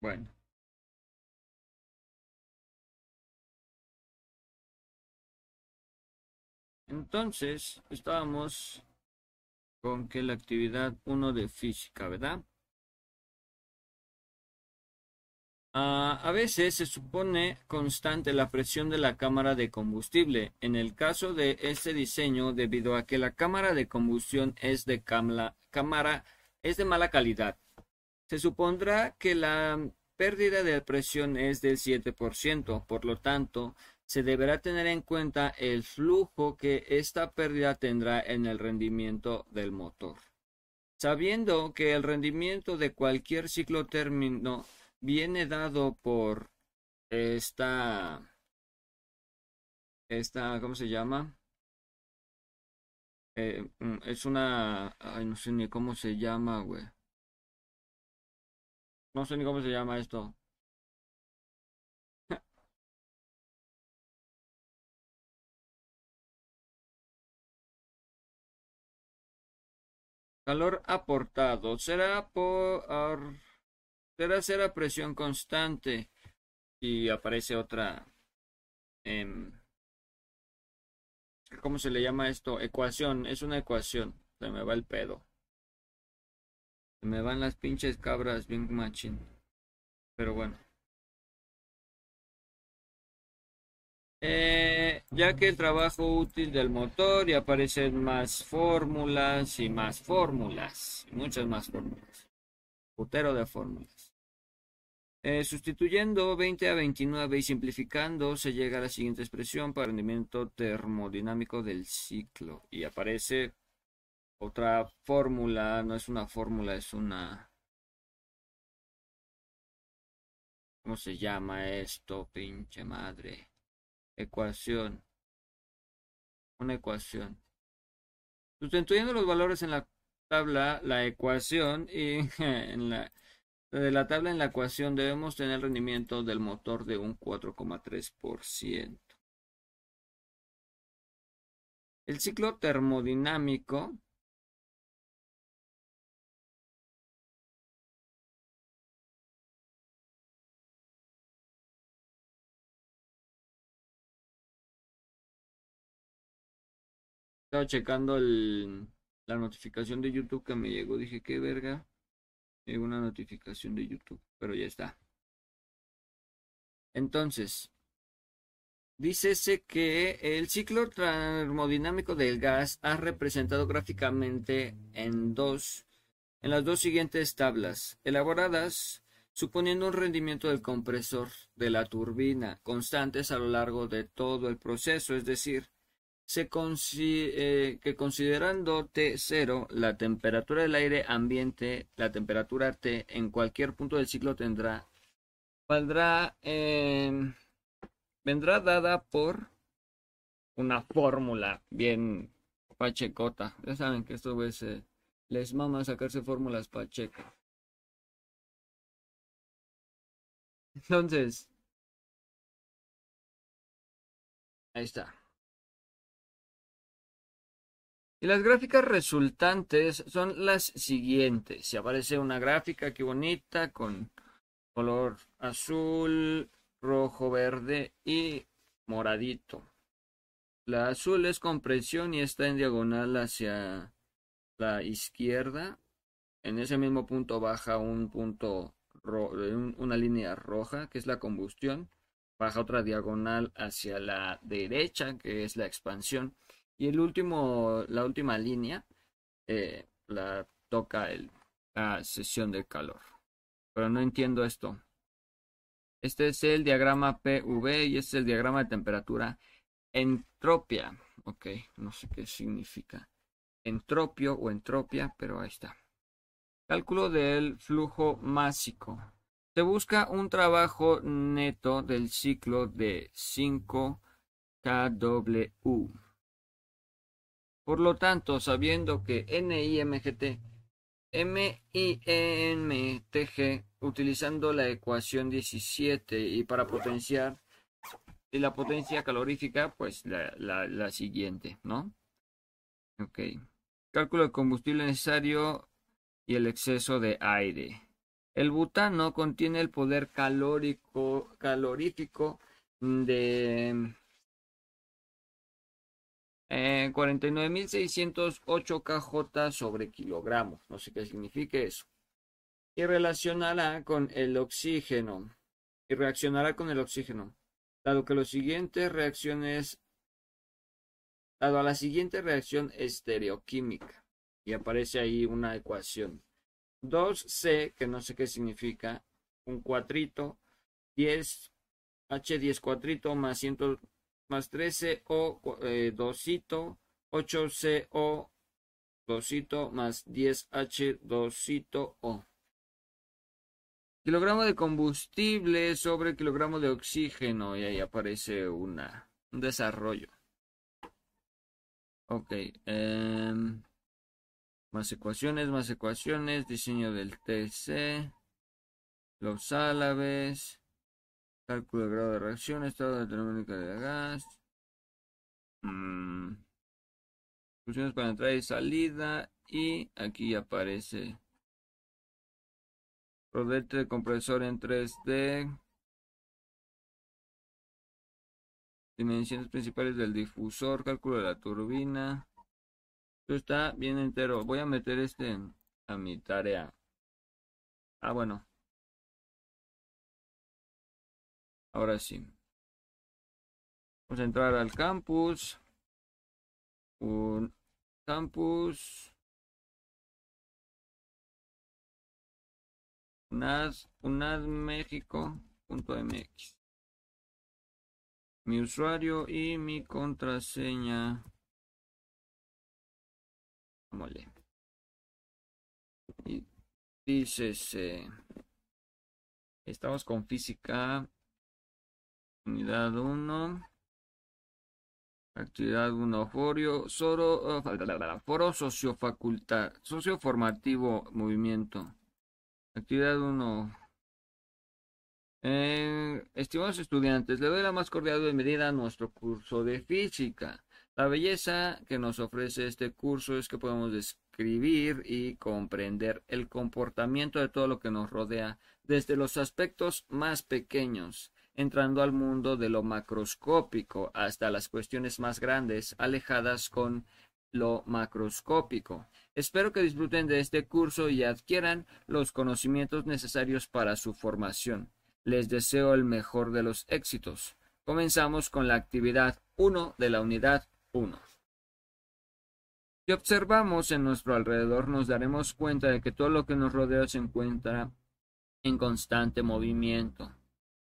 bueno. Entonces, estábamos con que la actividad 1 de física, ¿verdad? Ah, a veces se supone constante la presión de la cámara de combustible. En el caso de este diseño, debido a que la cámara de combustión es de cámara es de mala calidad, se supondrá que la pérdida de presión es del 7%, por lo tanto, se deberá tener en cuenta el flujo que esta pérdida tendrá en el rendimiento del motor. Sabiendo que el rendimiento de cualquier ciclo término viene dado por esta, esta, ¿cómo se llama? Eh, mm, es una, ay, no sé ni cómo se llama, güey. No sé ni cómo se llama esto. Calor aportado será por será ser a presión constante y aparece otra em, ¿cómo se le llama esto? Ecuación, es una ecuación. Se me va el pedo. Me van las pinches cabras bien machín. Pero bueno. Eh, ya que el trabajo útil del motor y aparecen más fórmulas y más fórmulas. muchas más fórmulas. Putero de fórmulas. Eh, sustituyendo 20 a 29 y simplificando, se llega a la siguiente expresión para rendimiento termodinámico del ciclo. Y aparece otra fórmula, no es una fórmula, es una... ¿Cómo se llama esto, pinche madre? Ecuación. Una ecuación. Sustituyendo los valores en la tabla, la ecuación y en la de la tabla en la ecuación debemos tener rendimiento del motor de un 4,3%. El ciclo termodinámico Estaba checando la notificación de YouTube que me llegó. Dije, qué verga. Llegó una notificación de YouTube, pero ya está. Entonces, dícese que el ciclo termodinámico del gas ha representado gráficamente en dos, en las dos siguientes tablas, elaboradas suponiendo un rendimiento del compresor de la turbina constantes a lo largo de todo el proceso, es decir, se eh, que considerando T0 la temperatura del aire ambiente, la temperatura T en cualquier punto del ciclo tendrá, valdrá, em, vendrá dada por una fórmula bien pachecota. Ya saben que esto es, les mama sacarse fórmulas pachecas. Entonces, ahí está. Y las gráficas resultantes son las siguientes. Si aparece una gráfica aquí bonita con color azul, rojo, verde y moradito. La azul es compresión y está en diagonal hacia la izquierda. En ese mismo punto baja un punto una línea roja, que es la combustión, baja otra diagonal hacia la derecha, que es la expansión, y el último, la última línea eh, la toca el, la sesión de calor. Pero no entiendo esto. Este es el diagrama PV y este es el diagrama de temperatura. Entropia. Ok, no sé qué significa. Entropio o entropia, pero ahí está. Cálculo del flujo másico. Se busca un trabajo neto del ciclo de 5 kW. Por lo tanto, sabiendo que NIMGT, MIMTG, utilizando la ecuación 17 y para potenciar y la potencia calorífica, pues la, la siguiente, ¿no? Ok. Cálculo de combustible necesario y el exceso de aire. El butano contiene el poder calórico, calorífico de eh, 49.608 kJ sobre kilogramos. No sé qué significa eso. Y relacionará con el oxígeno. Y reaccionará con el oxígeno. Dado que las siguientes reacciones. Dado a la siguiente reacción estereoquímica y aparece ahí una ecuación. 2C, que no sé qué significa, un cuatrito, 10, H10 cuatrito más, 100, más 13O eh, dosito, 8CO dosito más 10H dosito O. Kilogramo de combustible sobre kilogramo de oxígeno y ahí aparece una, un desarrollo. Ok. Eh, más ecuaciones, más ecuaciones, diseño del TC, los álabes, cálculo de grado de reacción, estado de termodinámica de gas, mm, funciones para entrada y salida, y aquí aparece rodete de compresor en 3D, dimensiones principales del difusor, cálculo de la turbina, esto está bien entero. Voy a meter este a mi tarea. Ah, bueno. Ahora sí. Vamos a entrar al campus. Un campus. UNAD, unadmexico.mx. Mi usuario y mi contraseña. Mole. Y dices, estamos con física, unidad 1, actividad 1, foro, soro, foro sociofacultad, socioformativo movimiento, actividad 1. Eh, estimados estudiantes, le doy la más cordial bienvenida a nuestro curso de física. La belleza que nos ofrece este curso es que podemos describir y comprender el comportamiento de todo lo que nos rodea desde los aspectos más pequeños, entrando al mundo de lo macroscópico hasta las cuestiones más grandes, alejadas con lo macroscópico. Espero que disfruten de este curso y adquieran los conocimientos necesarios para su formación. Les deseo el mejor de los éxitos. Comenzamos con la actividad 1 de la unidad 1. Si observamos en nuestro alrededor nos daremos cuenta de que todo lo que nos rodea se encuentra en constante movimiento.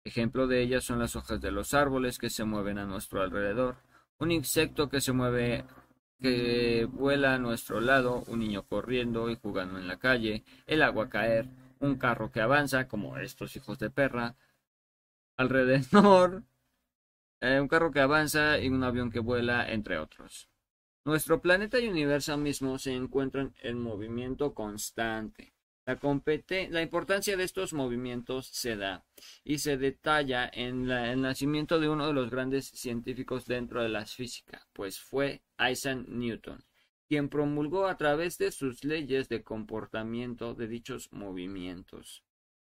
Ejemplo de ellas son las hojas de los árboles que se mueven a nuestro alrededor, un insecto que se mueve que vuela a nuestro lado, un niño corriendo y jugando en la calle, el agua caer, un carro que avanza, como estos hijos de perra, alrededor, eh, un carro que avanza y un avión que vuela, entre otros. Nuestro planeta y universo mismo se encuentran en movimiento constante. La, importancia de estos movimientos se da y se detalla en el nacimiento de uno de los grandes científicos dentro de la física, pues fue Isaac Newton, quien promulgó a través de sus leyes de comportamiento de dichos movimientos.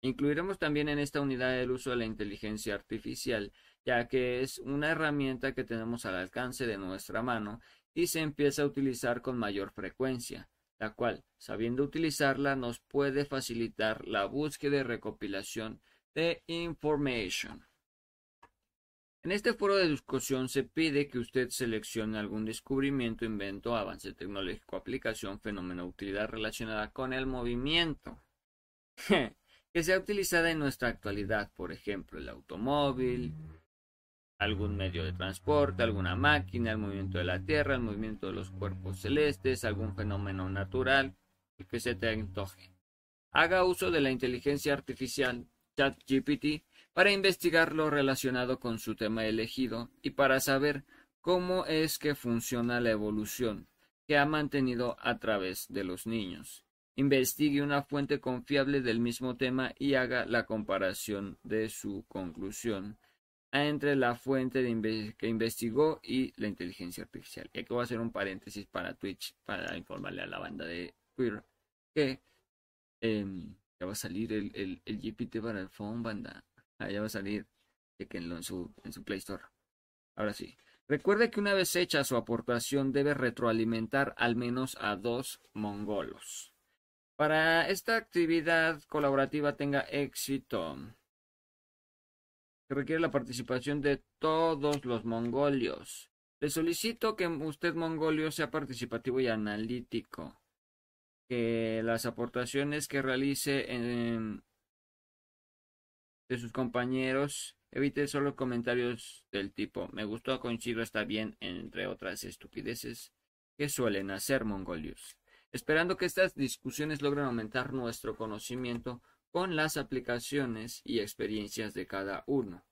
Incluiremos también en esta unidad el uso de la inteligencia artificial, ya que es una herramienta que tenemos al alcance de nuestra mano y se empieza a utilizar con mayor frecuencia la cual, sabiendo utilizarla, nos puede facilitar la búsqueda y recopilación de information. En este foro de discusión se pide que usted seleccione algún descubrimiento, invento, avance tecnológico, aplicación, fenómeno, utilidad relacionada con el movimiento que sea utilizada en nuestra actualidad, por ejemplo, el automóvil, algún medio de transporte, alguna máquina, el movimiento de la Tierra, el movimiento de los cuerpos celestes, algún fenómeno natural que se te antoje. Haga uso de la inteligencia artificial ChatGPT para investigar lo relacionado con su tema elegido y para saber cómo es que funciona la evolución que ha mantenido a través de los niños. Investigue una fuente confiable del mismo tema y haga la comparación de su conclusión entre la fuente que investigó y la inteligencia artificial. Y aquí voy a hacer un paréntesis para Twitch para informarle a la banda de Twitter que em, ya va a salir el, el, el, GPT para el phone, banda. Ah, ya va a salir. Chequenlo en su, en su Play Store. Ahora sí. Recuerde que una vez hecha su aportación debe retroalimentar al menos a dos mongolos. Para esta actividad colaborativa tenga éxito requiere la participación de todos los mongolios. Le solicito que usted, mongolio, sea participativo y analítico. Que las aportaciones que realice de sus compañeros evite solo comentarios del tipo me gustó, coincido, está bien, entre otras estupideces que suelen hacer mongolios. Esperando que estas discusiones logren aumentar nuestro conocimiento con las aplicaciones y experiencias de cada uno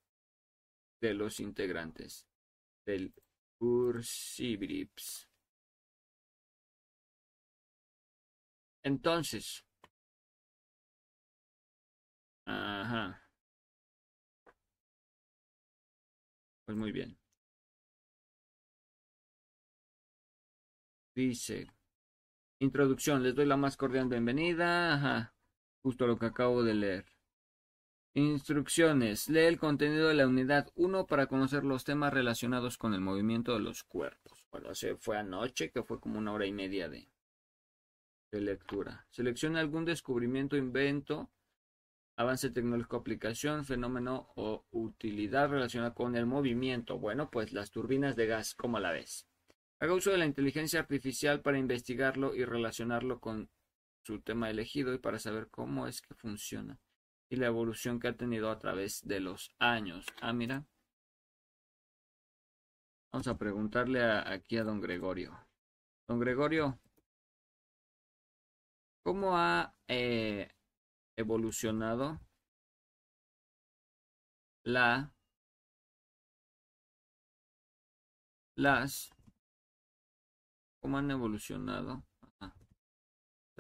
de los integrantes del Ursibirips. Entonces, ajá. Pues muy bien. Dice, introducción, les doy la más cordial bienvenida. Ajá. Justo lo que acabo de leer. Instrucciones. Lee el contenido de la unidad 1 para conocer los temas relacionados con el movimiento de los cuerpos. Bueno, se fue anoche, que fue como una hora y media de, de lectura. Selecciona algún descubrimiento, invento, avance tecnológico, aplicación, fenómeno o utilidad relacionada con el movimiento. Bueno, pues las turbinas de gas, ¿cómo la ves? Haga uso de la inteligencia artificial para investigarlo y relacionarlo con su tema elegido y para saber cómo es que funciona y la evolución que ha tenido a través de los años. Ah, mira. Vamos a preguntarle aquí a don Gregorio. Don Gregorio, ¿cómo ha eh, evolucionado la las cómo han evolucionado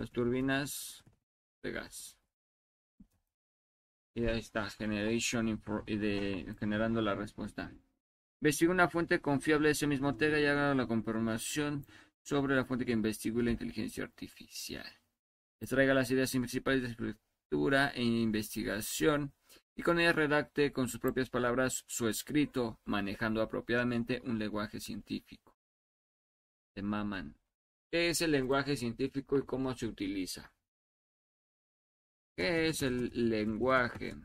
las turbinas de gas. Y ahí está, generation de, generando la respuesta. Investiga una fuente confiable de ese mismo tema y haga la confirmación sobre la fuente que investigó la inteligencia artificial. Extraiga las ideas principales de escritura e investigación y con ellas redacte con sus propias palabras su escrito, manejando apropiadamente un lenguaje científico. De maman ¿Qué es el lenguaje científico y cómo se utiliza? ¿Qué es el lenguaje?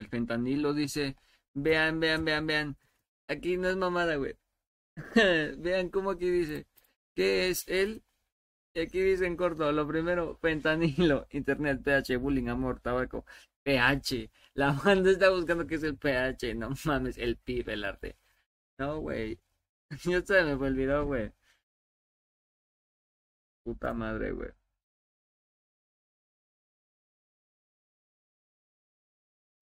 El fentanilo dice, vean, vean, vean, vean. Aquí no es mamada, güey. vean cómo aquí dice. ¿Qué es el? Aquí dice en corto, lo primero, fentanilo, internet, pH, bullying, amor, tabaco, pH. La banda está buscando qué es el pH, no mames, el PIB, el arte. No, güey. Yo se me olvidó, güey. Puta madre, güey.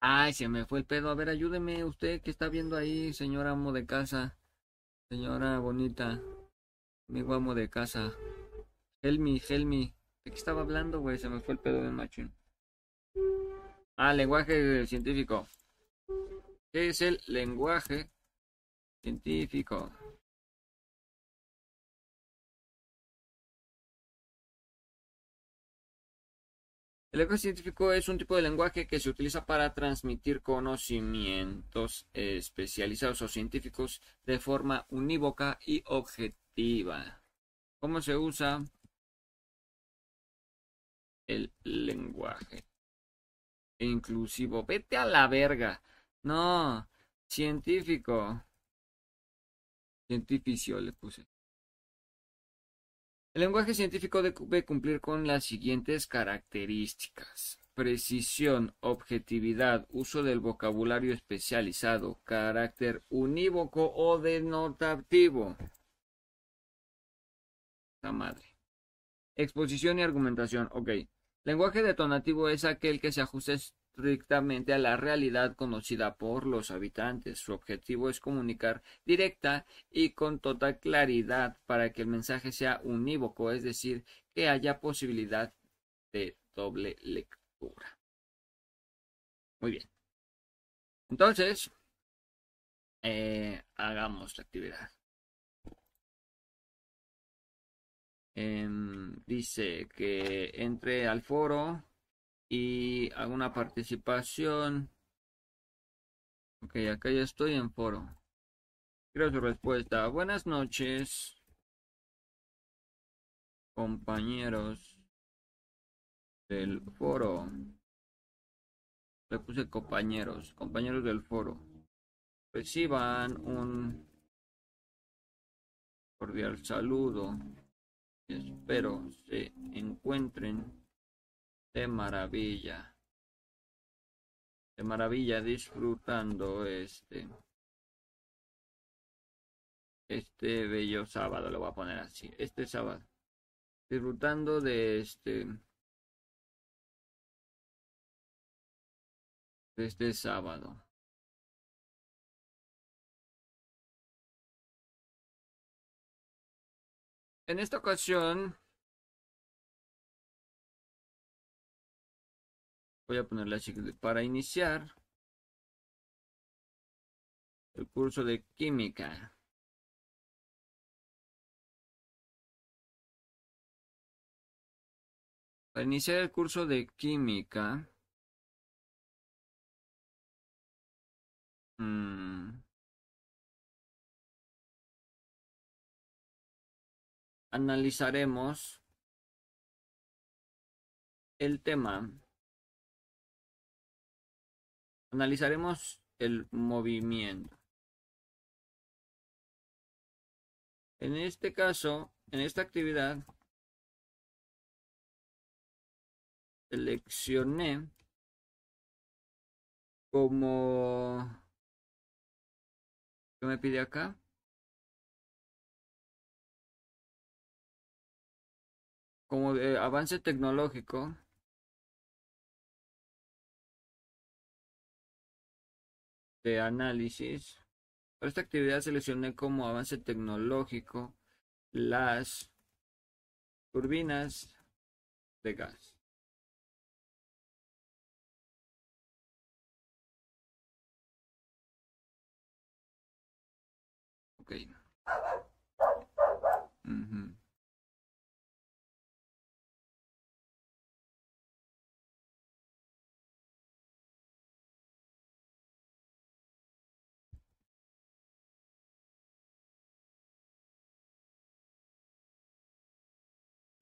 Ay, se me fue el pedo. A ver, ayúdeme usted que está viendo ahí, señora amo de casa. Señora bonita. Amigo amo de casa. Helmi, Helmi. ¿De qué estaba hablando, güey? Se me fue el pedo de machín. Ah, lenguaje científico. ¿Qué es el lenguaje científico? El lenguaje científico es un tipo de lenguaje que se utiliza para transmitir conocimientos especializados o científicos de forma unívoca y objetiva. ¿Cómo se usa el lenguaje? Inclusivo. Vete a la verga. No. Científico. Cientificio le puse. El lenguaje científico debe cumplir con las siguientes características. Precisión, objetividad, uso del vocabulario especializado, carácter unívoco o denotativo. La madre. Exposición y argumentación. Ok. Lenguaje detonativo es aquel que se ajusta estrictamente a la realidad conocida por los habitantes. Su objetivo es comunicar directa y con total claridad para que el mensaje sea unívoco, es decir, que haya posibilidad de doble lectura. Muy bien. Entonces, eh, hagamos la actividad. Em, dice que entre al foro y alguna participación. Ok, acá ya estoy en foro. Quiero su respuesta. Buenas noches, compañeros del foro. Le puse compañeros, compañeros del foro. Reciban un cordial saludo. Espero se encuentren de maravilla. De maravilla disfrutando este este bello sábado, lo voy a poner así, este sábado. Disfrutando de este de este sábado. En esta ocasión voy a ponerle así para iniciar el curso de química. Para iniciar el curso de química, mm, analizaremos el tema Analizaremos el movimiento. En este caso, en esta actividad, seleccioné como... ¿Qué me pide acá? Como de avance tecnológico. De análisis. Para esta actividad seleccioné como avance tecnológico las turbinas de gas. Ok. Estoy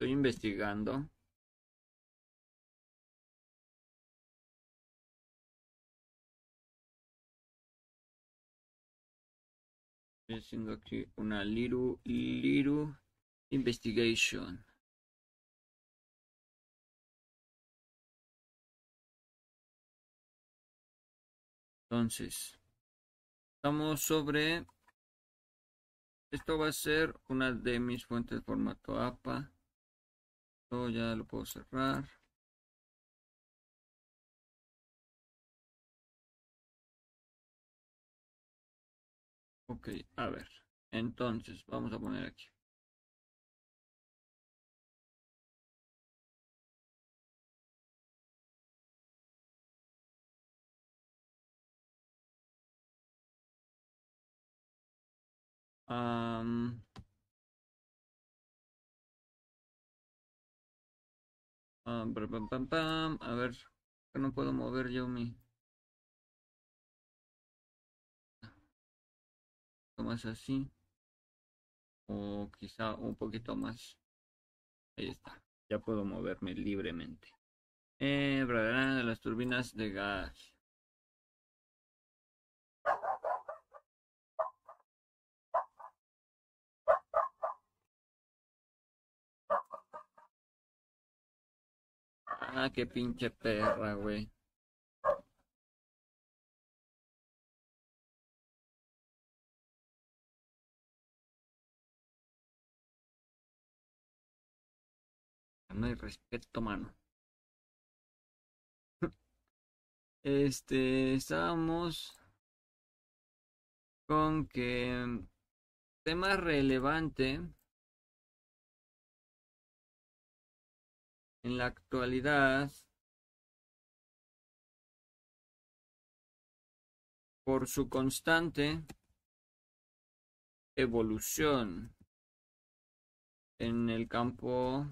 investigando. Estoy haciendo aquí una little, little investigation. Entonces, estamos sobre... Esto va a ser una de mis fuentes de formato APA. Esto ya lo puedo cerrar. Ok, a ver. Entonces, vamos a poner aquí. Um, pam, pam, pam, A ver, no puedo mover yo mi. Más así. O quizá un poquito más. Ahí está. Ya puedo moverme libremente. Eh, las turbinas de gas. Ah, qué pinche perra, güey. No hay respeto, mano. Este, estábamos con que tema relevante En la actualidad, por su constante evolución en el campo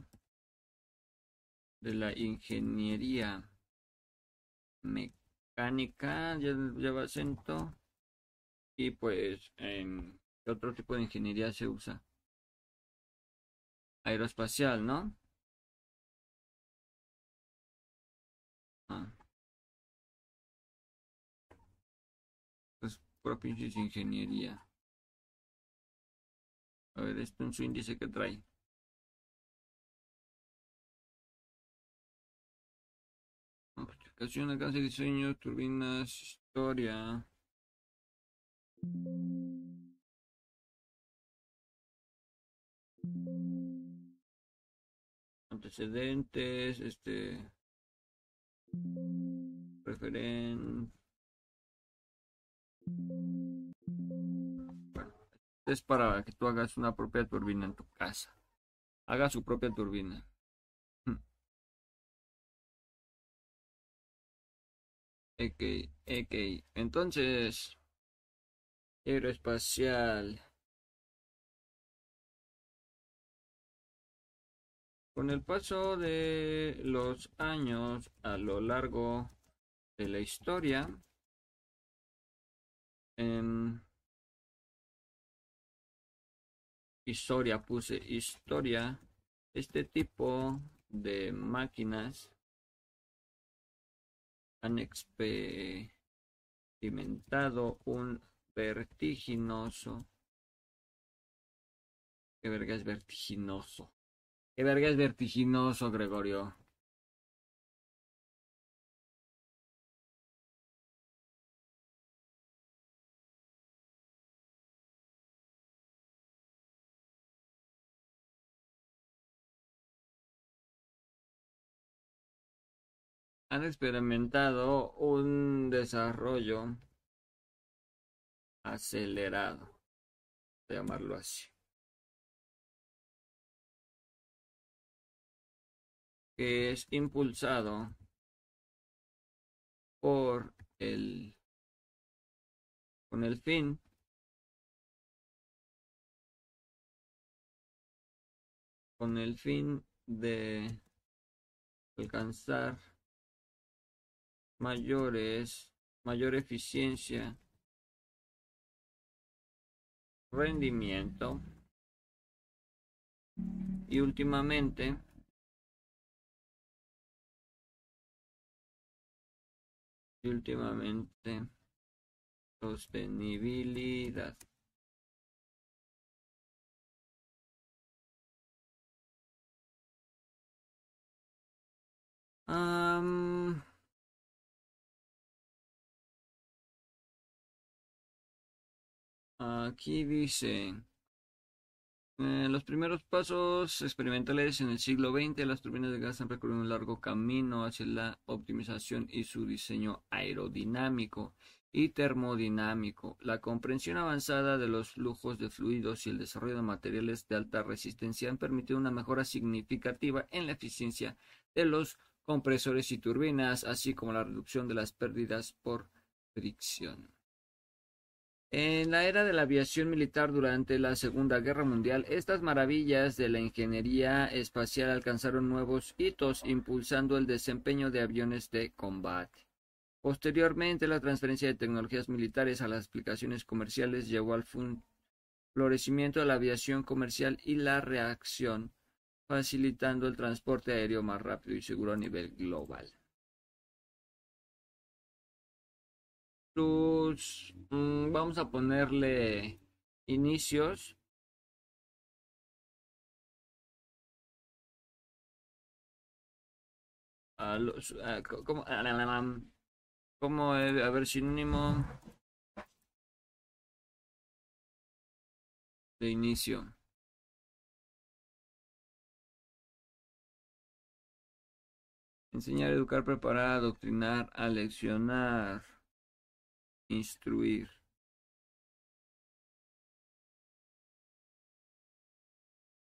de la ingeniería mecánica, ya lleva acento, y pues en otro tipo de ingeniería se usa aeroespacial, ¿no? Ah. Pues propio ingeniería. A ver, esto en su índice que trae. Aplicación, alcance, diseño, turbinas, historia. Antecedentes, este Preferen. Bueno, es para que tú hagas una propia turbina en tu casa. Haga su propia turbina. Hmm. Ok, ok. Entonces, aeroespacial. Con el paso de los años a lo largo de la historia, en historia puse historia, este tipo de máquinas han experimentado un vertiginoso. ¿Qué verga es vertiginoso? Verga es vertiginoso, Gregorio. Han experimentado un desarrollo acelerado, llamarlo así. Que es impulsado por el con el fin con el fin de alcanzar mayores mayor eficiencia rendimiento Y últimamente, últimamente, sostenibilidad. aquí dice, eh, los primeros pasos experimentales en el siglo XX, las turbinas de gas han recorrido un largo camino hacia la optimización y su diseño aerodinámico y termodinámico, la comprensión avanzada de los flujos de fluidos y el desarrollo de materiales de alta resistencia han permitido una mejora significativa en la eficiencia de los compresores y turbinas, así como la reducción de las pérdidas por fricción. En la era de la aviación militar durante la Segunda Guerra Mundial, estas maravillas de la ingeniería espacial alcanzaron nuevos hitos, impulsando el desempeño de aviones de combate. Posteriormente, la transferencia de tecnologías militares a las aplicaciones comerciales llevó al florecimiento de la aviación comercial y la reacción, facilitando el transporte aéreo más rápido y seguro a nivel global. Mm, vamos a ponerle inicios. A los, como, como, a ver, sinónimo de inicio. Enseñar, educar, preparar, adoctrinar, aleccionar, instruir.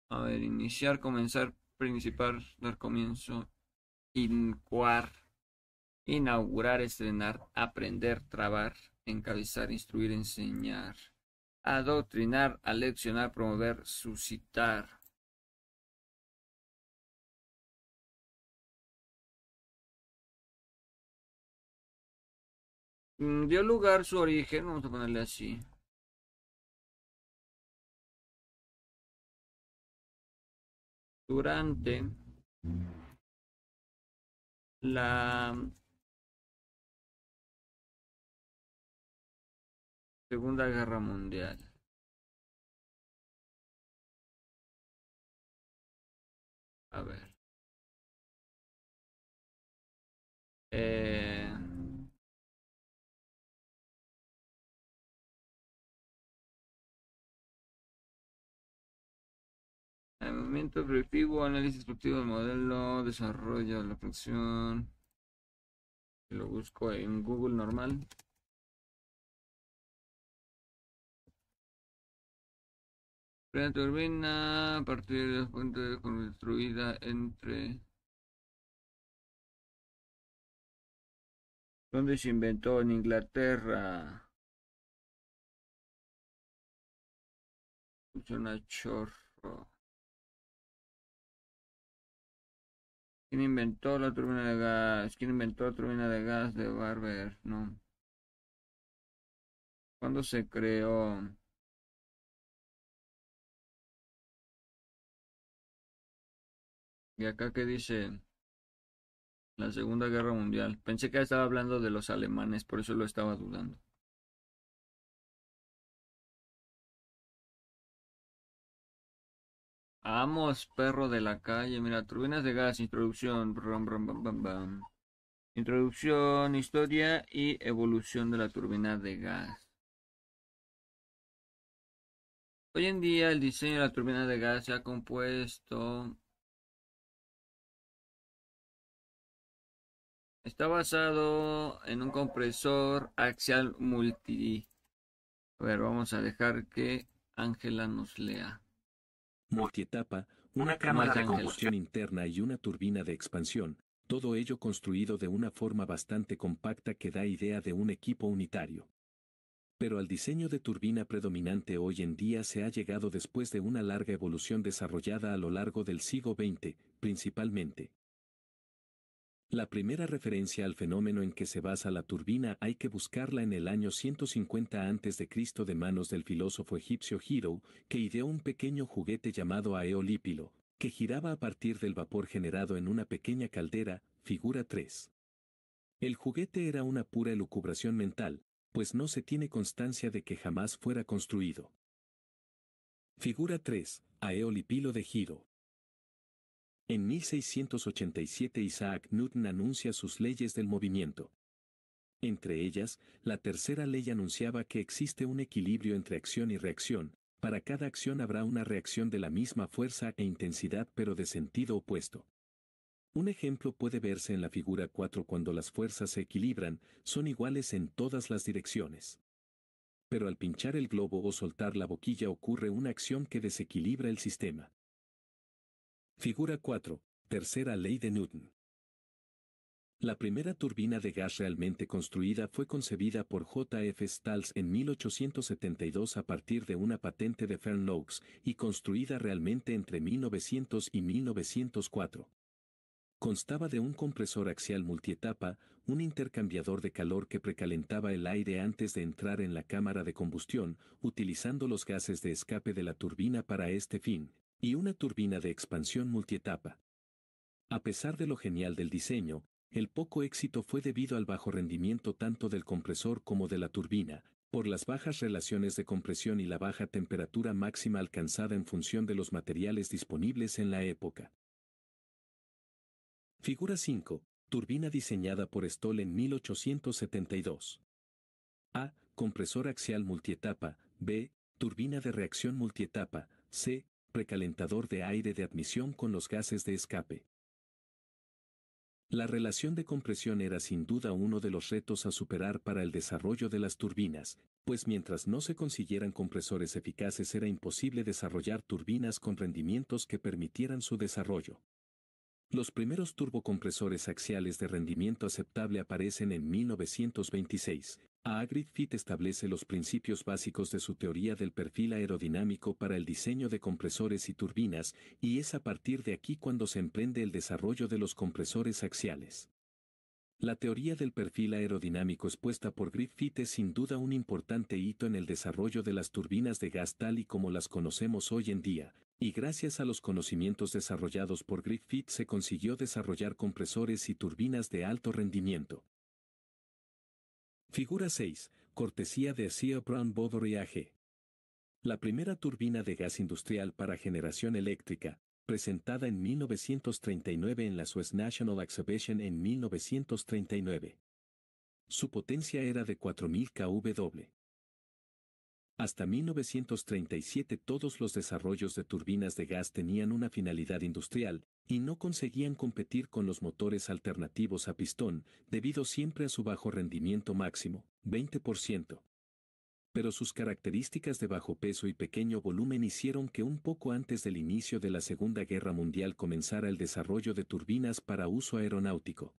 A ver, iniciar, comenzar, principal, dar comienzo, incuar, inaugurar, estrenar, aprender, trabar, encabezar, instruir, enseñar, adoctrinar, aleccionar, promover, suscitar. Dio lugar su origen, vamos a ponerle así. Durante la Segunda Guerra Mundial. A ver. Eh, El movimiento predictivo, análisis productivo del modelo, desarrollo de la función. Lo busco en Google normal. La turbina a partir de la fuente construida entre ¿Dónde se inventó? En Inglaterra. Funciona chorro. ¿Quién inventó la turbina de gas? ¿Quién inventó la turbina de gas de Barber? No. ¿Cuándo se creó? ¿Y acá qué dice? La Segunda Guerra Mundial. Pensé que estaba hablando de los alemanes, por eso lo estaba dudando. Vamos, perro de la calle. Mira, turbinas de gas, introducción. Introducción, historia y evolución de la turbina de gas. Hoy en día el diseño de la turbina de gas se ha compuesto. Está basado en un compresor axial multi. A ver, vamos a dejar que Ángela nos lea multietapa, una cámara de combustión interna y una turbina de expansión, todo ello construido de una forma bastante compacta que da idea de un equipo unitario. Pero al diseño de turbina predominante hoy en día se ha llegado después de una larga evolución desarrollada a lo largo del siglo XX, principalmente. La primera referencia al fenómeno en que se basa la turbina hay que buscarla en el año 150 a.C. de manos del filósofo egipcio Hiro, que ideó un pequeño juguete llamado aeolípilo, que giraba a partir del vapor generado en una pequeña caldera, figura 3. El juguete era una pura elucubración mental, pues no se tiene constancia de que jamás fuera construido. Figura 3. Aeolipilo de giro. En 1687 Isaac Newton anuncia sus leyes del movimiento. Entre ellas, la tercera ley anunciaba que existe un equilibrio entre acción y reacción, para cada acción habrá una reacción de la misma fuerza e intensidad pero de sentido opuesto. Un ejemplo puede verse en la figura 4 cuando las fuerzas se equilibran, son iguales en todas las direcciones. Pero al pinchar el globo o soltar la boquilla ocurre una acción que desequilibra el sistema. Figura 4. Tercera ley de Newton. La primera turbina de gas realmente construida fue concebida por J.F. Stalls en 1872 a partir de una patente de Fernlaux y construida realmente entre 1900 y 1904. Constaba de un compresor axial multietapa, un intercambiador de calor que precalentaba el aire antes de entrar en la cámara de combustión, utilizando los gases de escape de la turbina para este fin, y una turbina de expansión multietapa. A pesar de lo genial del diseño, el poco éxito fue debido al bajo rendimiento tanto del compresor como de la turbina, por las bajas relaciones de compresión y la baja temperatura máxima alcanzada en función de los materiales disponibles en la época. Figura 5. Turbina diseñada por Stoll en 1872. A. Compresor axial multietapa. B. Turbina de reacción multietapa. C. Precalentador de aire de admisión con los gases de escape. La relación de compresión era sin duda uno de los retos a superar para el desarrollo de las turbinas, pues mientras no se consiguieran compresores eficaces era imposible desarrollar turbinas con rendimientos que permitieran su desarrollo. Los primeros turbocompresores axiales de rendimiento aceptable aparecen en 1926. A Fit establece los principios básicos de su teoría del perfil aerodinámico para el diseño de compresores y turbinas, y es a partir de aquí cuando se emprende el desarrollo de los compresores axiales. La teoría del perfil aerodinámico expuesta por Griffith es sin duda un importante hito en el desarrollo de las turbinas de gas tal y como las conocemos hoy en día, y gracias a los conocimientos desarrollados por Griffith se consiguió desarrollar compresores y turbinas de alto rendimiento. Figura 6. Cortesía de Sir Brown Bovary AG. La primera turbina de gas industrial para generación eléctrica, presentada en 1939 en la Swiss National Exhibition en 1939. Su potencia era de 4000 kW. Hasta 1937 todos los desarrollos de turbinas de gas tenían una finalidad industrial, y no conseguían competir con los motores alternativos a pistón, debido siempre a su bajo rendimiento máximo, 20%. Pero sus características de bajo peso y pequeño volumen hicieron que un poco antes del inicio de la Segunda Guerra Mundial comenzara el desarrollo de turbinas para uso aeronáutico.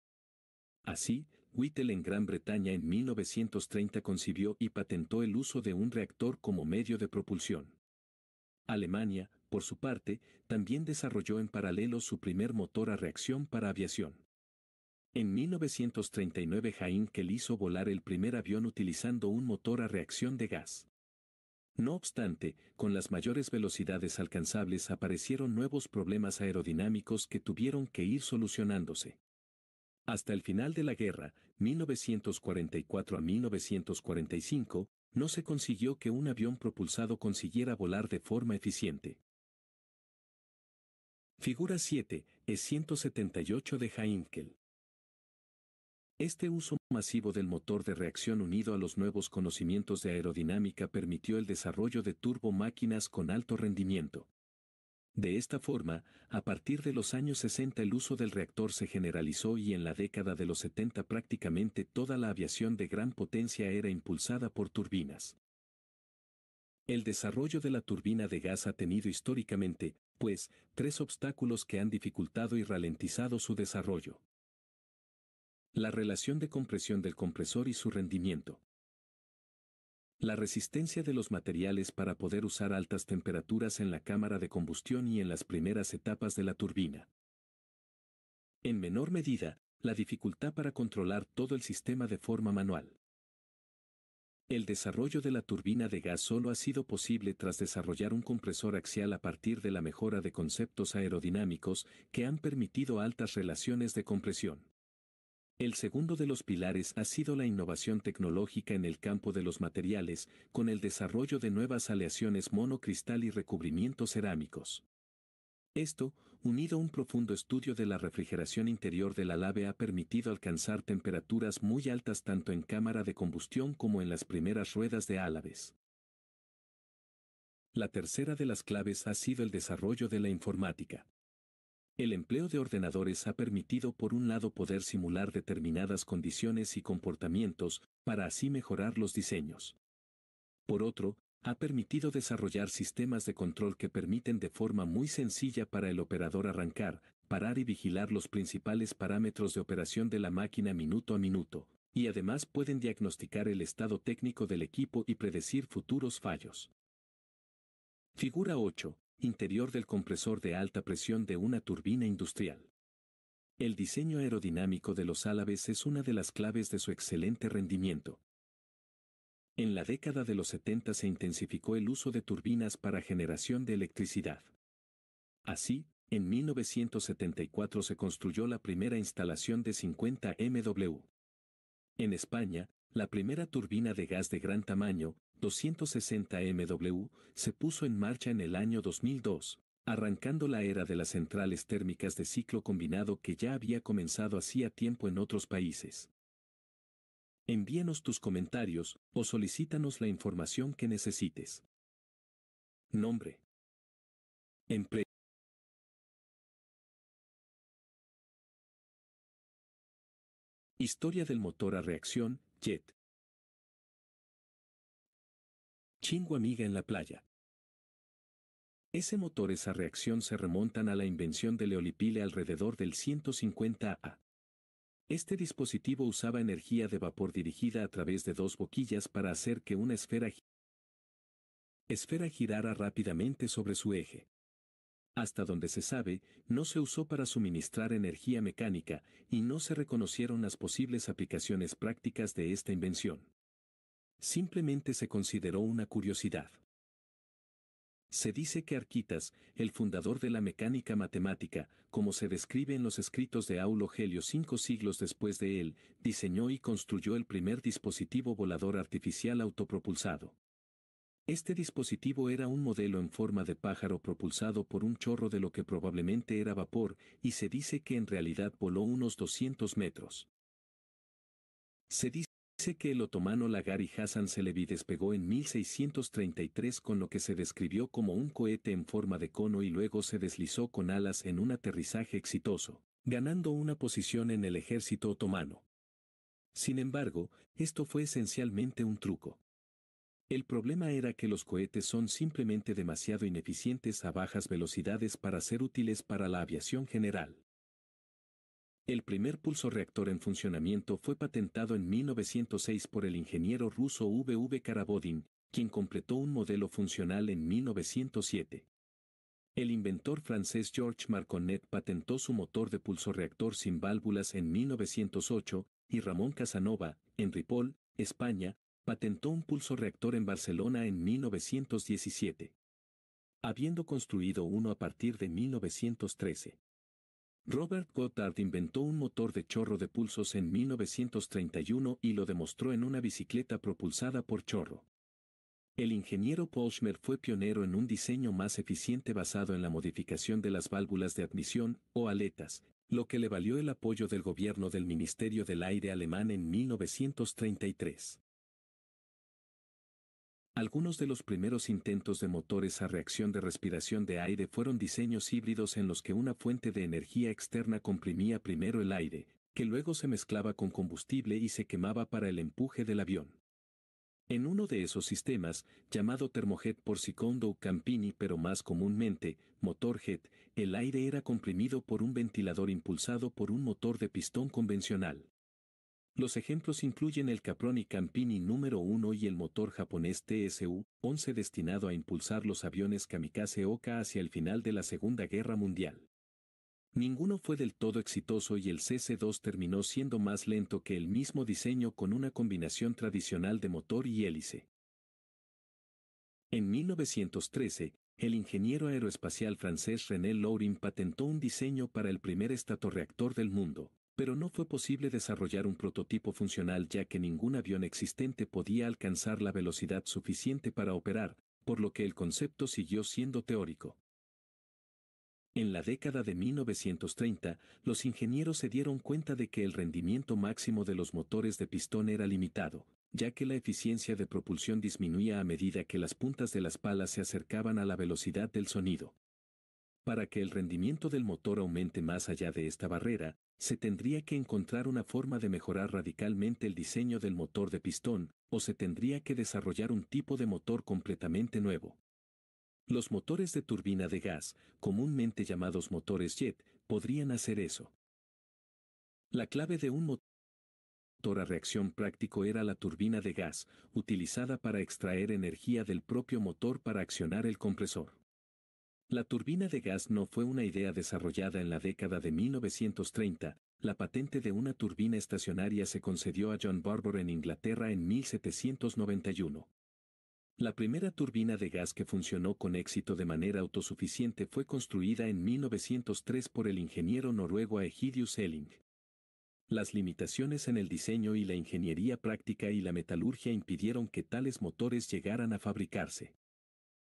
Así, Whittle en Gran Bretaña en 1930 concibió y patentó el uso de un reactor como medio de propulsión. Alemania, por su parte, también desarrolló en paralelo su primer motor a reacción para aviación. En 1939 Heinkel hizo volar el primer avión utilizando un motor a reacción de gas. No obstante, con las mayores velocidades alcanzables aparecieron nuevos problemas aerodinámicos que tuvieron que ir solucionándose. Hasta el final de la guerra, 1944 a 1945, no se consiguió que un avión propulsado consiguiera volar de forma eficiente. Figura 7, es 178 de Heinkel. Este uso masivo del motor de reacción unido a los nuevos conocimientos de aerodinámica permitió el desarrollo de turbomáquinas con alto rendimiento. De esta forma, a partir de los años 60 el uso del reactor se generalizó y en la década de los 70 prácticamente toda la aviación de gran potencia era impulsada por turbinas. El desarrollo de la turbina de gas ha tenido históricamente, pues, tres obstáculos que han dificultado y ralentizado su desarrollo. La relación de compresión del compresor y su rendimiento. La resistencia de los materiales para poder usar altas temperaturas en la cámara de combustión y en las primeras etapas de la turbina. En menor medida, la dificultad para controlar todo el sistema de forma manual. El desarrollo de la turbina de gas solo ha sido posible tras desarrollar un compresor axial a partir de la mejora de conceptos aerodinámicos que han permitido altas relaciones de compresión. El segundo de los pilares ha sido la innovación tecnológica en el campo de los materiales, con el desarrollo de nuevas aleaciones monocristal y recubrimientos cerámicos. Esto, unido a un profundo estudio de la refrigeración interior de la nave ha permitido alcanzar temperaturas muy altas tanto en cámara de combustión como en las primeras ruedas de álabes. La tercera de las claves ha sido el desarrollo de la informática. El empleo de ordenadores ha permitido por un lado poder simular determinadas condiciones y comportamientos, para así mejorar los diseños. Por otro, ha permitido desarrollar sistemas de control que permiten de forma muy sencilla para el operador arrancar, parar y vigilar los principales parámetros de operación de la máquina minuto a minuto, y además pueden diagnosticar el estado técnico del equipo y predecir futuros fallos. Figura 8. Interior del compresor de alta presión de una turbina industrial. El diseño aerodinámico de los álabes es una de las claves de su excelente rendimiento. En la década de los 70 se intensificó el uso de turbinas para generación de electricidad. Así, en 1974 se construyó la primera instalación de 50 MW. En España, la primera turbina de gas de gran tamaño, 260 MW, se puso en marcha en el año 2002, arrancando la era de las centrales térmicas de ciclo combinado que ya había comenzado hacía tiempo en otros países. Envíenos tus comentarios o solicítanos la información que necesites. Nombre. Empresa. Historia del motor a reacción, Jet. Chingo amiga en la playa. Ese motor esa reacción se remontan a la invención de Leolipile alrededor del 150 A. Este dispositivo usaba energía de vapor dirigida a través de dos boquillas para hacer que una esfera, esfera girara rápidamente sobre su eje. Hasta donde se sabe, no se usó para suministrar energía mecánica, y no se reconocieron las posibles aplicaciones prácticas de esta invención. Simplemente se consideró una curiosidad. Se dice que Arquitas, el fundador de la mecánica matemática, como se describe en los escritos de Aulo Gelio cinco siglos después de él, diseñó y construyó el primer dispositivo volador artificial autopropulsado. Este dispositivo era un modelo en forma de pájaro propulsado por un chorro de lo que probablemente era vapor, y se dice que en realidad voló unos 200 metros. Se dice Dice que el otomano Lagari Hassan Selebi despegó en 1633 con lo que se describió como un cohete en forma de cono y luego se deslizó con alas en un aterrizaje exitoso, ganando una posición en el ejército otomano. Sin embargo, esto fue esencialmente un truco. El problema era que los cohetes son simplemente demasiado ineficientes a bajas velocidades para ser útiles para la aviación general. El primer pulso reactor en funcionamiento fue patentado en 1906 por el ingeniero ruso V.V. Karabodin, quien completó un modelo funcional en 1907. El inventor francés Georges Marconnet patentó su motor de pulso-reactor sin válvulas en 1908, y Ramón Casanova, en Ripoll, España, patentó un pulso reactor en Barcelona en 1917. Habiendo construido uno a partir de 1913. Robert Goddard inventó un motor de chorro de pulsos en 1931 y lo demostró en una bicicleta propulsada por chorro. El ingeniero Polschmer fue pionero en un diseño más eficiente basado en la modificación de las válvulas de admisión, o aletas, lo que le valió el apoyo del gobierno del Ministerio del Aire alemán en 1933. Algunos de los primeros intentos de motores a reacción de respiración de aire fueron diseños híbridos en los que una fuente de energía externa comprimía primero el aire, que luego se mezclaba con combustible y se quemaba para el empuje del avión. En uno de esos sistemas, llamado termojet por Secondo Campini pero más comúnmente, motorjet, el aire era comprimido por un ventilador impulsado por un motor de pistón convencional. Los ejemplos incluyen el Caproni Campini número 1 y el motor japonés TSU-11 destinado a impulsar los aviones kamikaze Oka hacia el final de la Segunda Guerra Mundial. Ninguno fue del todo exitoso y el CC2 terminó siendo más lento que el mismo diseño con una combinación tradicional de motor y hélice. En 1913, el ingeniero aeroespacial francés René Laurin patentó un diseño para el primer estatorreactor del mundo, pero no fue posible desarrollar un prototipo funcional ya que ningún avión existente podía alcanzar la velocidad suficiente para operar, por lo que el concepto siguió siendo teórico. En la década de 1930, los ingenieros se dieron cuenta de que el rendimiento máximo de los motores de pistón era limitado, ya que la eficiencia de propulsión disminuía a medida que las puntas de las palas se acercaban a la velocidad del sonido. Para que el rendimiento del motor aumente más allá de esta barrera, se tendría que encontrar una forma de mejorar radicalmente el diseño del motor de pistón, o se tendría que desarrollar un tipo de motor completamente nuevo. Los motores de turbina de gas, comúnmente llamados motores jet, podrían hacer eso. La clave de un motor a reacción práctico era la turbina de gas, utilizada para extraer energía del propio motor para accionar el compresor. La turbina de gas no fue una idea desarrollada en la década de 1930, la patente de una turbina estacionaria se concedió a John Barbour en Inglaterra en 1791. La primera turbina de gas que funcionó con éxito de manera autosuficiente fue construida en 1903 por el ingeniero noruego Egidius Elling. Las limitaciones en el diseño y la ingeniería práctica y la metalurgia impidieron que tales motores llegaran a fabricarse.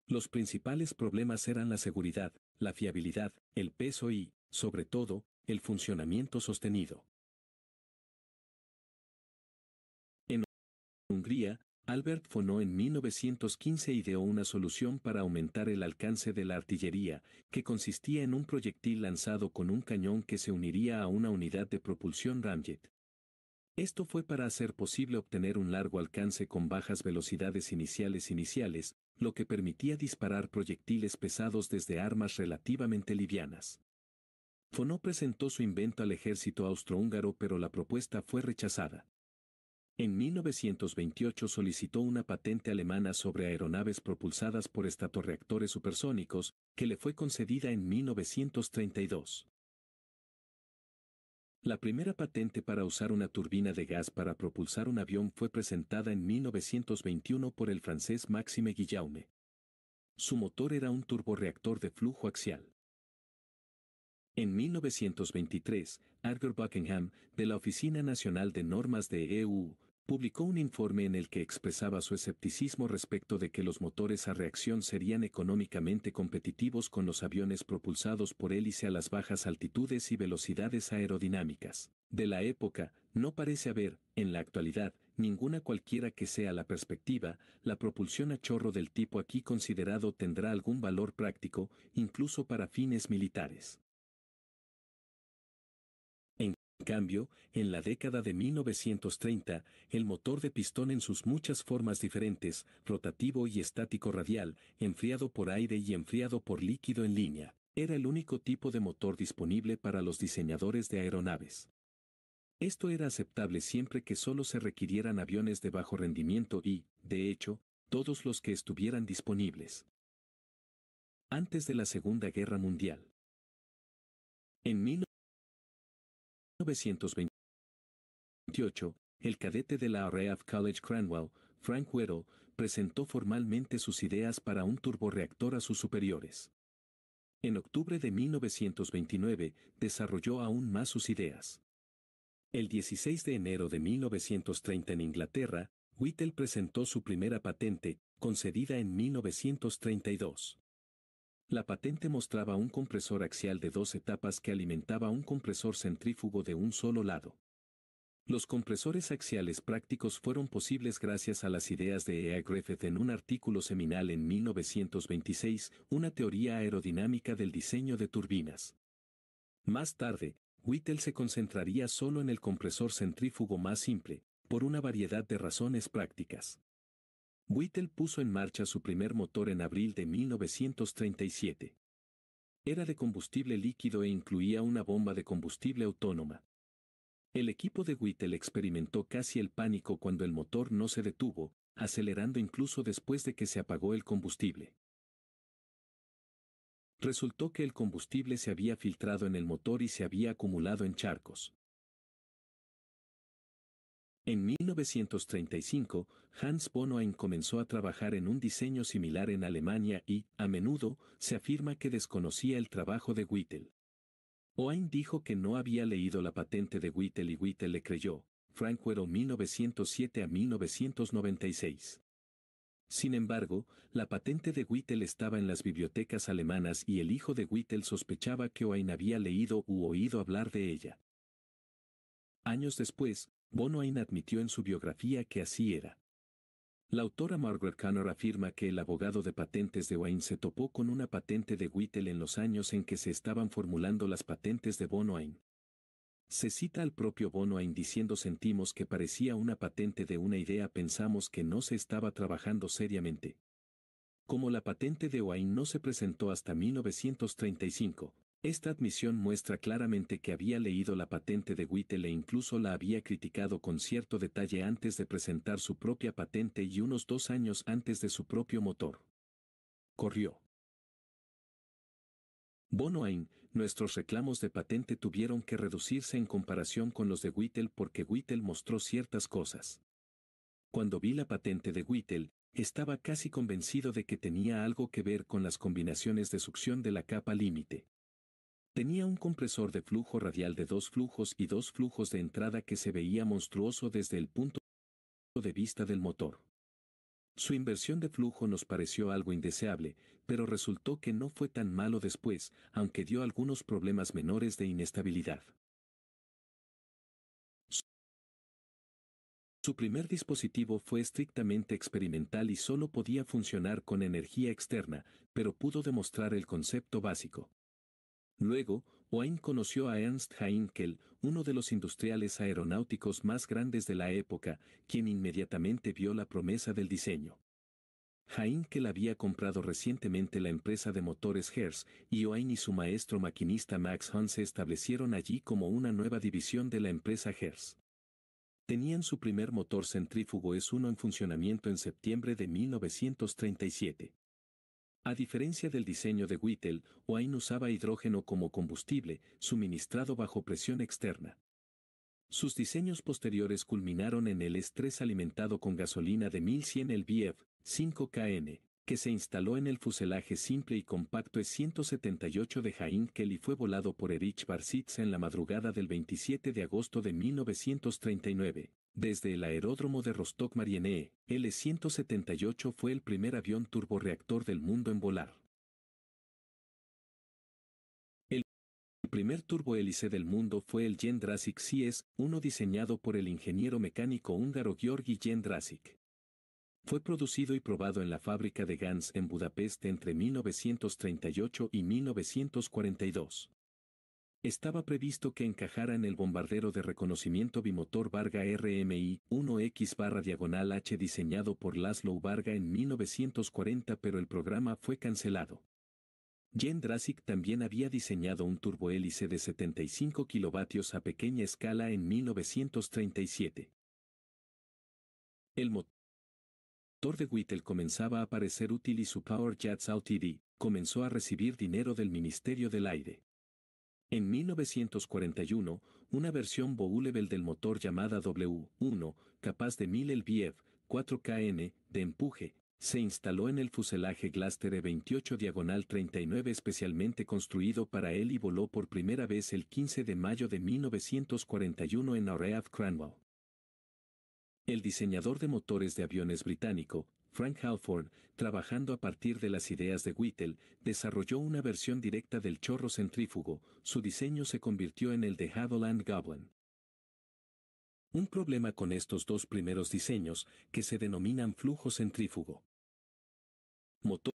Los principales problemas eran la seguridad, la fiabilidad, el peso y, sobre todo, el funcionamiento sostenido. En Hungría, Albert Fonó en 1915 ideó una solución para aumentar el alcance de la artillería, que consistía en un proyectil lanzado con un cañón que se uniría a una unidad de propulsión ramjet. Esto fue para hacer posible obtener un largo alcance con bajas velocidades iniciales iniciales, lo que permitía disparar proyectiles pesados desde armas relativamente livianas. Fonó presentó su invento al ejército austrohúngaro pero la propuesta fue rechazada. En 1928 solicitó una patente alemana sobre aeronaves propulsadas por estatorreactores supersónicos, que le fue concedida en 1932. La primera patente para usar una turbina de gas para propulsar un avión fue presentada en 1921 por el francés Maxime Guillaume. Su motor era un turborreactor de flujo axial. En 1923, Arthur Buckingham, de la Oficina Nacional de Normas de EU, publicó un informe en el que expresaba su escepticismo respecto de que los motores a reacción serían económicamente competitivos con los aviones propulsados por hélice a las bajas altitudes y velocidades aerodinámicas. De la época, no parece haber, en la actualidad, ninguna cualquiera que sea la perspectiva, la propulsión a chorro del tipo aquí considerado tendrá algún valor práctico, incluso para fines militares. En cambio, en la década de 1930, el motor de pistón en sus muchas formas diferentes, rotativo y estático radial, enfriado por aire y enfriado por líquido en línea, era el único tipo de motor disponible para los diseñadores de aeronaves. Esto era aceptable siempre que solo se requirieran aviones de bajo rendimiento y, de hecho, todos los que estuvieran disponibles. Antes de la Segunda Guerra Mundial. En 1928, el cadete de la Reaf College Cranwell, Frank Whittle, presentó formalmente sus ideas para un turborreactor a sus superiores. En octubre de 1929, desarrolló aún más sus ideas. El 16 de enero de 1930 en Inglaterra, Whittle presentó su primera patente, concedida en 1932. La patente mostraba un compresor axial de dos etapas que alimentaba un compresor centrífugo de un solo lado. Los compresores axiales prácticos fueron posibles gracias a las ideas de E. A. Griffith en un artículo seminal en 1926, una teoría aerodinámica del diseño de turbinas. Más tarde, Whittle se concentraría solo en el compresor centrífugo más simple, por una variedad de razones prácticas. Whittle puso en marcha su primer motor en abril de 1937. Era de combustible líquido e incluía una bomba de combustible autónoma. El equipo de Whittle experimentó casi el pánico cuando el motor no se detuvo, acelerando incluso después de que se apagó el combustible. Resultó que el combustible se había filtrado en el motor y se había acumulado en charcos. En 1935, Hans Bonoin comenzó a trabajar en un diseño similar en Alemania y, a menudo, se afirma que desconocía el trabajo de Whittle. Oain dijo que no había leído la patente de Whittle y Whittle le creyó, Frankwell 1907 a 1996. Sin embargo, la patente de Whittle estaba en las bibliotecas alemanas y el hijo de Whittle sospechaba que Oain había leído u oído hablar de ella. Años después, Bonoin admitió en su biografía que así era. La autora Margaret Connor afirma que el abogado de patentes de Oain se topó con una patente de Whittle en los años en que se estaban formulando las patentes de Bonoin. Se cita al propio Bonoin diciendo sentimos que parecía una patente de una idea pensamos que no se estaba trabajando seriamente. Como la patente de Oain no se presentó hasta 1935, esta admisión muestra claramente que había leído la patente de Whittle e incluso la había criticado con cierto detalle antes de presentar su propia patente y unos dos años antes de su propio motor. Corrió. Bonoain, nuestros reclamos de patente tuvieron que reducirse en comparación con los de Whittle porque Whittle mostró ciertas cosas. Cuando vi la patente de Whittle, estaba casi convencido de que tenía algo que ver con las combinaciones de succión de la capa límite. Tenía un compresor de flujo radial de dos flujos y dos flujos de entrada que se veía monstruoso desde el punto de vista del motor. Su inversión de flujo nos pareció algo indeseable, pero resultó que no fue tan malo después, aunque dio algunos problemas menores de inestabilidad. Su primer dispositivo fue estrictamente experimental y solo podía funcionar con energía externa, pero pudo demostrar el concepto básico. Luego, Oain conoció a Ernst Heinkel, uno de los industriales aeronáuticos más grandes de la época, quien inmediatamente vio la promesa del diseño. Heinkel había comprado recientemente la empresa de motores Hertz, y Oain y su maestro maquinista Max Hunt se establecieron allí como una nueva división de la empresa Hertz. Tenían su primer motor centrífugo S1 en funcionamiento en septiembre de 1937. A diferencia del diseño de Whittle, Oain usaba hidrógeno como combustible, suministrado bajo presión externa. Sus diseños posteriores culminaron en el estrés alimentado con gasolina de 1100 lbf, 5KN, que se instaló en el fuselaje simple y compacto E-178 de Heinkel y fue volado por Erich Barsitz en la madrugada del 27 de agosto de 1939. Desde el aeródromo de Rostok-Mariene, el E-178 fue el primer avión turborreactor del mundo en volar. El primer turbohélice del mundo fue el Jendrasic CS, uno diseñado por el ingeniero mecánico húngaro Georgi Jendrasic. Fue producido y probado en la fábrica de Gans en Budapest entre 1938 y 1942. Estaba previsto que encajara en el bombardero de reconocimiento bimotor Varga RMI 1X barra diagonal H diseñado por Laszlo Varga en 1940 pero el programa fue cancelado. Jen Drasic también había diseñado un turbohélice de 75 kilovatios a pequeña escala en 1937. El motor de Whittle comenzaba a parecer útil y su Power Jets Ltd. comenzó a recibir dinero del Ministerio del Aire. En 1941, una versión bow-level del motor llamada W1, capaz de 1000 lbf, 4kN, de empuje, se instaló en el fuselaje Glaster E28 diagonal 39 especialmente construido para él y voló por primera vez el 15 de mayo de 1941 en Oread Cranwell. El diseñador de motores de aviones británico, Frank Halford, trabajando a partir de las ideas de Whittle, desarrolló una versión directa del chorro centrífugo, su diseño se convirtió en el de Havilland Goblin. Un problema con estos dos primeros diseños, que se denominan flujo centrífugo. Motor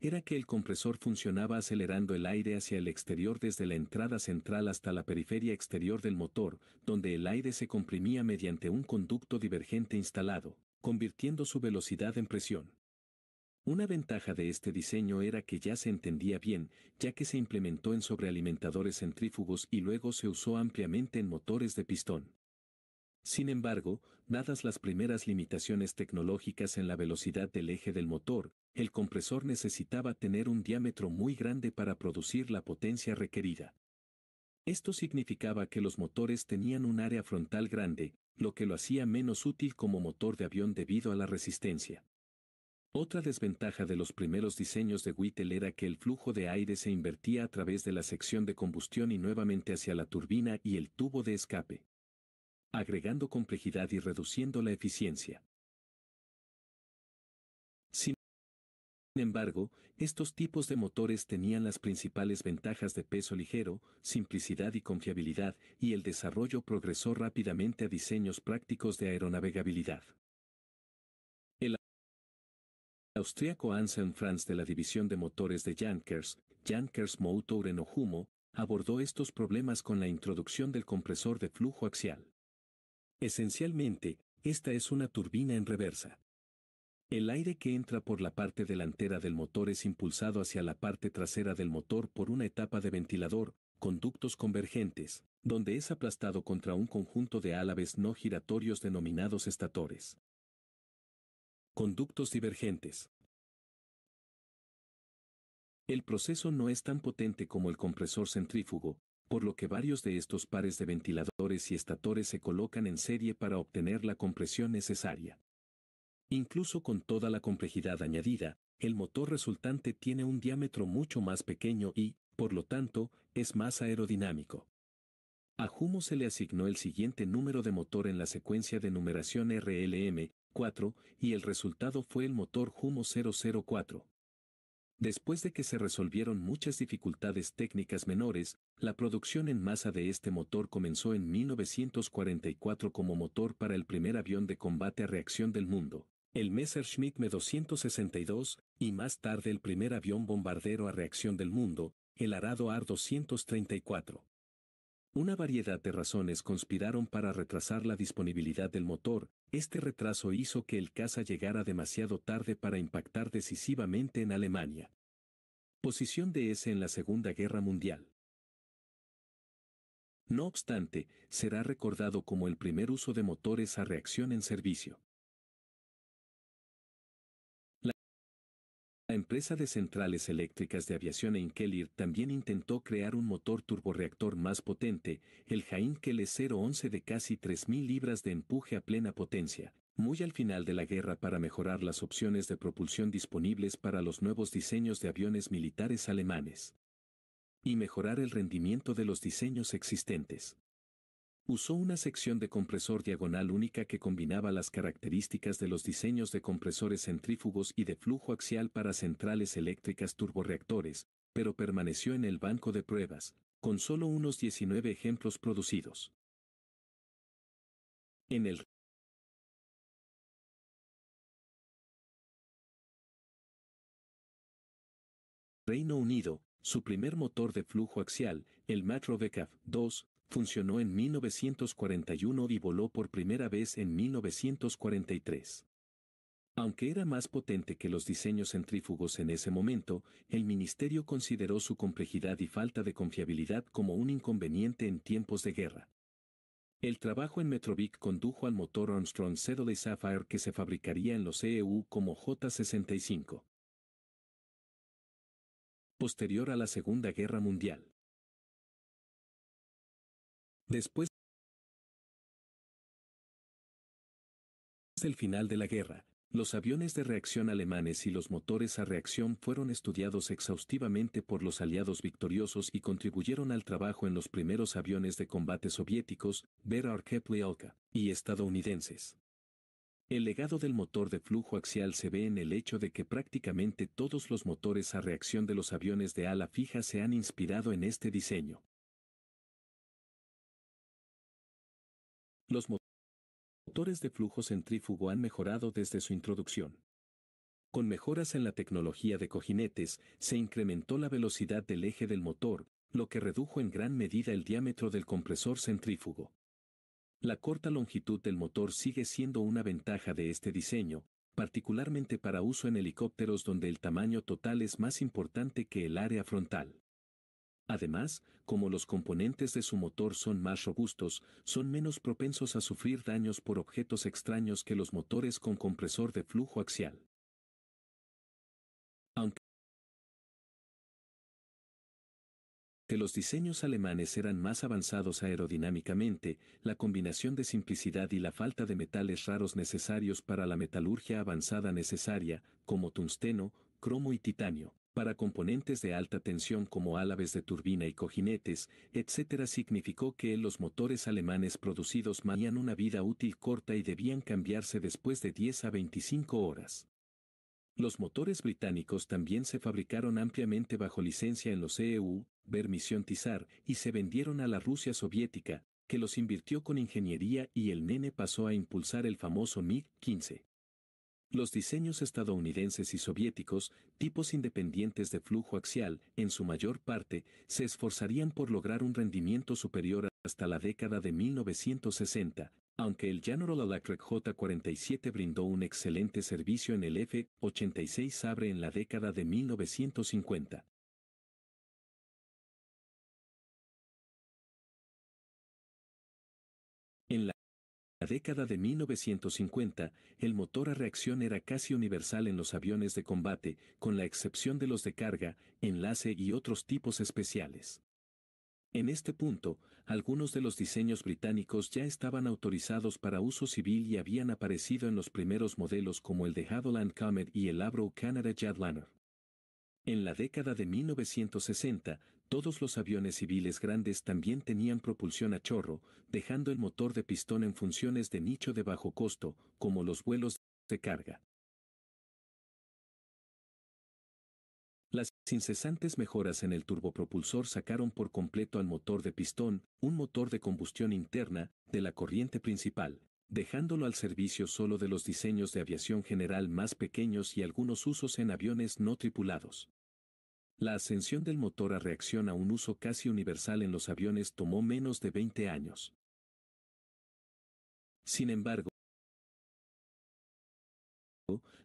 era que el compresor funcionaba acelerando el aire hacia el exterior desde la entrada central hasta la periferia exterior del motor, donde el aire se comprimía mediante un conducto divergente instalado, convirtiendo su velocidad en presión. Una ventaja de este diseño era que ya se entendía bien, ya que se implementó en sobrealimentadores centrífugos y luego se usó ampliamente en motores de pistón. Sin embargo, dadas las primeras limitaciones tecnológicas en la velocidad del eje del motor, el compresor necesitaba tener un diámetro muy grande para producir la potencia requerida. Esto significaba que los motores tenían un área frontal grande, lo que lo hacía menos útil como motor de avión debido a la resistencia. Otra desventaja de los primeros diseños de Whittle era que el flujo de aire se invertía a través de la sección de combustión y nuevamente hacia la turbina y el tubo de escape, agregando complejidad y reduciendo la eficiencia. Embargo, estos tipos de motores tenían las principales ventajas de peso ligero, simplicidad y confiabilidad, y el desarrollo progresó rápidamente a diseños prácticos de aeronavegabilidad. austríaco Anselm Franz de la división de motores de Jankers, Jankers Motor en Ojumo, abordó estos problemas con la introducción del compresor de flujo axial. Esencialmente, esta es una turbina en reversa. El aire que entra por la parte delantera del motor es impulsado hacia la parte trasera del motor por una etapa de ventilador, conductos convergentes, donde es aplastado contra un conjunto de álabes no giratorios denominados estatores. Conductos divergentes. El proceso no es tan potente como el compresor centrífugo, por lo que varios de estos pares de ventiladores y estatores se colocan en serie para obtener la compresión necesaria. Incluso con toda la complejidad añadida, el motor resultante tiene un diámetro mucho más pequeño y, por lo tanto, es más aerodinámico. A Jumo se le asignó el siguiente número de motor en la secuencia de numeración RLM, 4, y el resultado fue el motor Humo 004. Después de que se resolvieron muchas dificultades técnicas menores, la producción en masa de este motor comenzó en 1944 como motor para el primer avión de combate a reacción del mundo, el Messerschmitt Me-262, y más tarde el primer avión bombardero a reacción del mundo, el Arado AR-234. Una variedad de razones conspiraron para retrasar la disponibilidad del motor, este retraso hizo que el caza llegara demasiado tarde para impactar decisivamente en Alemania. Posición de ese en la Segunda Guerra Mundial. No obstante, será recordado como el primer uso de motores a reacción en servicio. La empresa de centrales eléctricas de aviación Enkelir también intentó crear un motor turborreactor más potente, el Heinkel 011 de casi 3.000 libras de empuje a plena potencia, muy al final de la guerra para mejorar las opciones de propulsión disponibles para los nuevos diseños de aviones militares alemanes. Y mejorar el rendimiento de los diseños existentes usó una sección de compresor diagonal única que combinaba las características de los diseños de compresores centrífugos y de flujo axial para centrales eléctricas turborreactores, pero permaneció en el banco de pruebas, con solo unos 19 ejemplos producidos. En el Reino Unido, su primer motor de flujo axial, el Macro VCAF 2, funcionó en 1941 y voló por primera vez en 1943. Aunque era más potente que los diseños centrífugos en ese momento, el ministerio consideró su complejidad y falta de confiabilidad como un inconveniente en tiempos de guerra. El trabajo en Metrovic condujo al motor Armstrong Sedley Sapphire que se fabricaría en los EU como J-65. Posterior a la Segunda Guerra Mundial. Después del final de la guerra, los aviones de reacción alemanes y los motores a reacción fueron estudiados exhaustivamente por los aliados victoriosos y contribuyeron al trabajo en los primeros aviones de combate soviéticos, Berar Kepley-Olka, y estadounidenses. El legado del motor de flujo axial se ve en el hecho de que prácticamente todos los motores a reacción de los aviones de ala fija se han inspirado en este diseño. Los motores de flujo centrífugo han mejorado desde su introducción. Con mejoras en la tecnología de cojinetes, se incrementó la velocidad del eje del motor, lo que redujo en gran medida el diámetro del compresor centrífugo. La corta longitud del motor sigue siendo una ventaja de este diseño, particularmente para uso en helicópteros donde el tamaño total es más importante que el área frontal. Además, como los componentes de su motor son más robustos, son menos propensos a sufrir daños por objetos extraños que los motores con compresor de flujo axial. Aunque que los diseños alemanes eran más avanzados aerodinámicamente, la combinación de simplicidad y la falta de metales raros necesarios para la metalurgia avanzada necesaria, como tungsteno, cromo y titanio, para componentes de alta tensión como álabes de turbina y cojinetes, etc. significó que los motores alemanes producidos tenían una vida útil corta y debían cambiarse después de 10 a 25 horas. Los motores británicos también se fabricaron ampliamente bajo licencia en los EU, Vermisión Tizar, y se vendieron a la Rusia soviética, que los invirtió con ingeniería y el nene pasó a impulsar el famoso MiG-15. Los diseños estadounidenses y soviéticos, tipos independientes de flujo axial, en su mayor parte, se esforzarían por lograr un rendimiento superior hasta la década de 1960, aunque el General Electric J-47 brindó un excelente servicio en el F-86 Sabre en la década de 1950. Década de 1950, el motor a reacción era casi universal en los aviones de combate, con la excepción de los de carga, enlace y otros tipos especiales. En este punto, algunos de los diseños británicos ya estaban autorizados para uso civil y habían aparecido en los primeros modelos como el de Havilland Comet y el Avro Canada Jetliner. En la década de 1960, todos los aviones civiles grandes también tenían propulsión a chorro, dejando el motor de pistón en funciones de nicho de bajo costo, como los vuelos de carga. Las incesantes mejoras en el turbopropulsor sacaron por completo al motor de pistón, un motor de combustión interna, de la corriente principal, dejándolo al servicio solo de los diseños de aviación general más pequeños y algunos usos en aviones no tripulados. La ascensión del motor a reacción a un uso casi universal en los aviones tomó menos de 20 años. Sin embargo,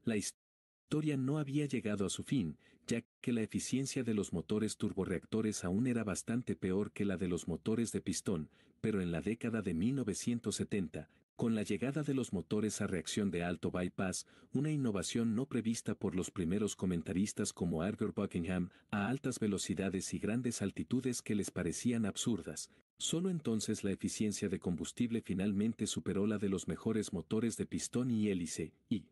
la historia no había llegado a su fin, ya que la eficiencia de los motores turborreactores aún era bastante peor que la de los motores de pistón, pero en la década de 1970, con la llegada de los motores a reacción de alto bypass, una innovación no prevista por los primeros comentaristas como Arthur Buckingham, a altas velocidades y grandes altitudes que les parecían absurdas, solo entonces la eficiencia de combustible finalmente superó la de los mejores motores de pistón y hélice, y,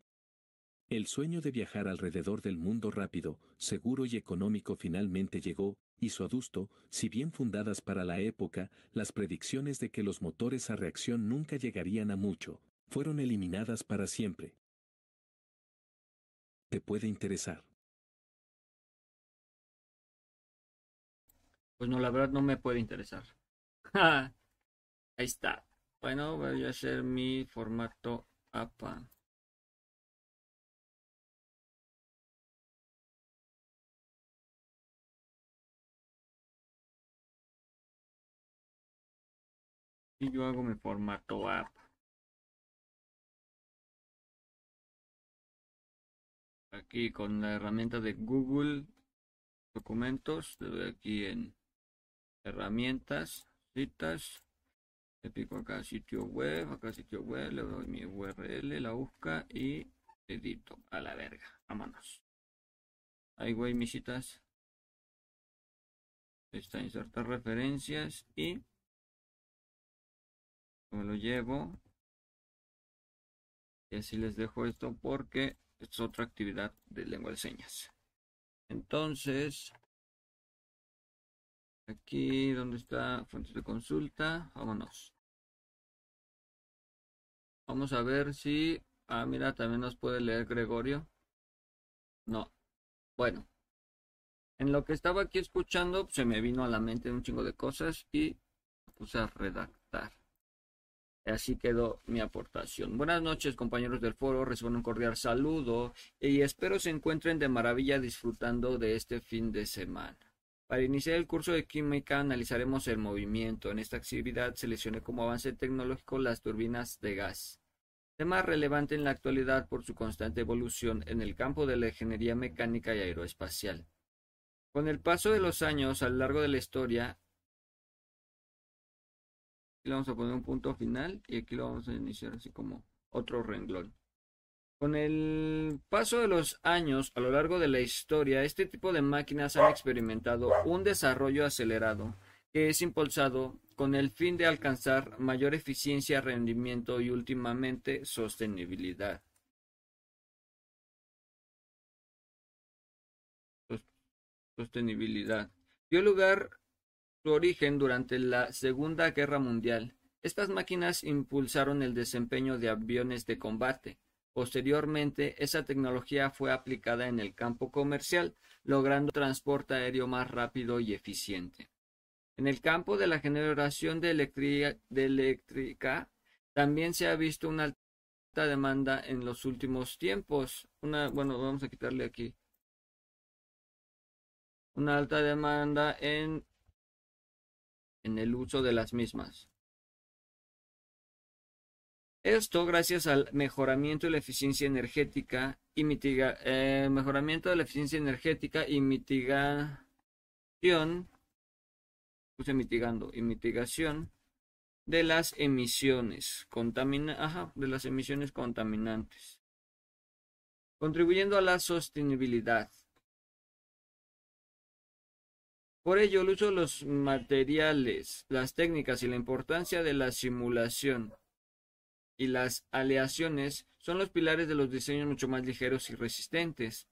el sueño de viajar alrededor del mundo rápido, seguro y económico finalmente llegó, y su adusto, si bien fundadas para la época, las predicciones de que los motores a reacción nunca llegarían a mucho, fueron eliminadas para siempre. ¿Te puede interesar? Pues no, la verdad no me puede interesar. Ahí está. Bueno, voy a hacer mi formato APA. Y yo hago mi formato app. Aquí con la herramienta de Google Documentos, le doy aquí en herramientas, citas, le pico acá sitio web, acá sitio web, le doy mi URL, la busca y edito a la verga. Vámonos. Ahí voy mis citas. Está insertar referencias y me lo llevo. Y así les dejo esto porque es otra actividad de lengua de señas. Entonces aquí donde está fuentes de consulta vámonos. Vamos a ver si ah mira también nos puede leer Gregorio. No. Bueno. En lo que estaba aquí escuchando se me vino a la mente un chingo de cosas y puse a redactar Así quedó mi aportación. Buenas noches compañeros del foro, reciban un cordial saludo y espero se encuentren de maravilla disfrutando de este fin de semana. Para iniciar el curso de química analizaremos el movimiento. En esta actividad seleccioné como avance tecnológico las turbinas de gas. Tema relevante en la actualidad por su constante evolución en el campo de la ingeniería mecánica y aeroespacial. Con el paso de los años a lo largo de la historia, le vamos a poner un punto final y aquí lo vamos a iniciar así como otro renglón. Con el paso de los años, a lo largo de la historia, este tipo de máquinas han experimentado un desarrollo acelerado que es impulsado con el fin de alcanzar mayor eficiencia, rendimiento y últimamente sostenibilidad. Sostenibilidad. Dio lugar su origen durante la Segunda Guerra Mundial. Estas máquinas impulsaron el desempeño de aviones de combate. Posteriormente, esa tecnología fue aplicada en el campo comercial, logrando transporte aéreo más rápido y eficiente. En el campo de la generación de, eléctrica, también se ha visto una alta demanda en los últimos tiempos. Bueno, vamos a quitarle aquí. Una alta demanda en, en el uso de las mismas. Esto gracias al mejoramiento de la eficiencia energética y mitiga, eh, mejoramiento de la eficiencia energética y mitigación puse mitigando y mitigación de las emisiones contamina de las emisiones contaminantes, contribuyendo a la sostenibilidad. Por ello, el uso de los materiales, las técnicas y la importancia de la simulación y las aleaciones son los pilares de los diseños mucho más ligeros y resistentes.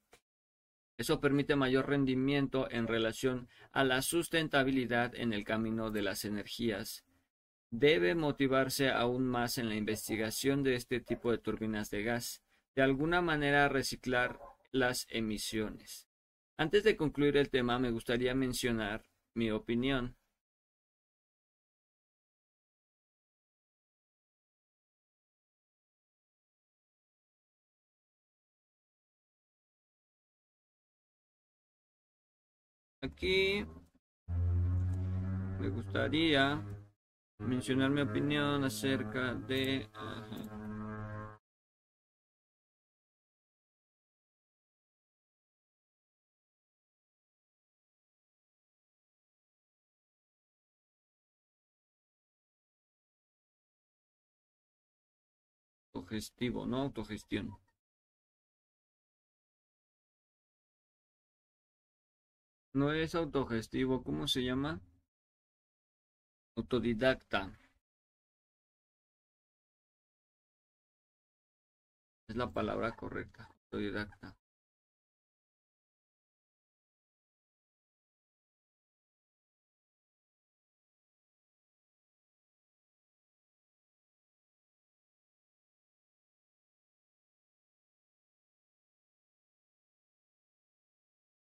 Eso permite mayor rendimiento en relación a la sustentabilidad en el camino de las energías. Debe motivarse aún más en la investigación de este tipo de turbinas de gas, de alguna manera reciclar las emisiones. Antes de concluir el tema, me gustaría mencionar mi opinión. Aquí me gustaría mencionar mi opinión acerca de... Autogestivo, no autogestión. No es autogestivo, ¿cómo se llama? Autodidacta. Es la palabra correcta, autodidacta.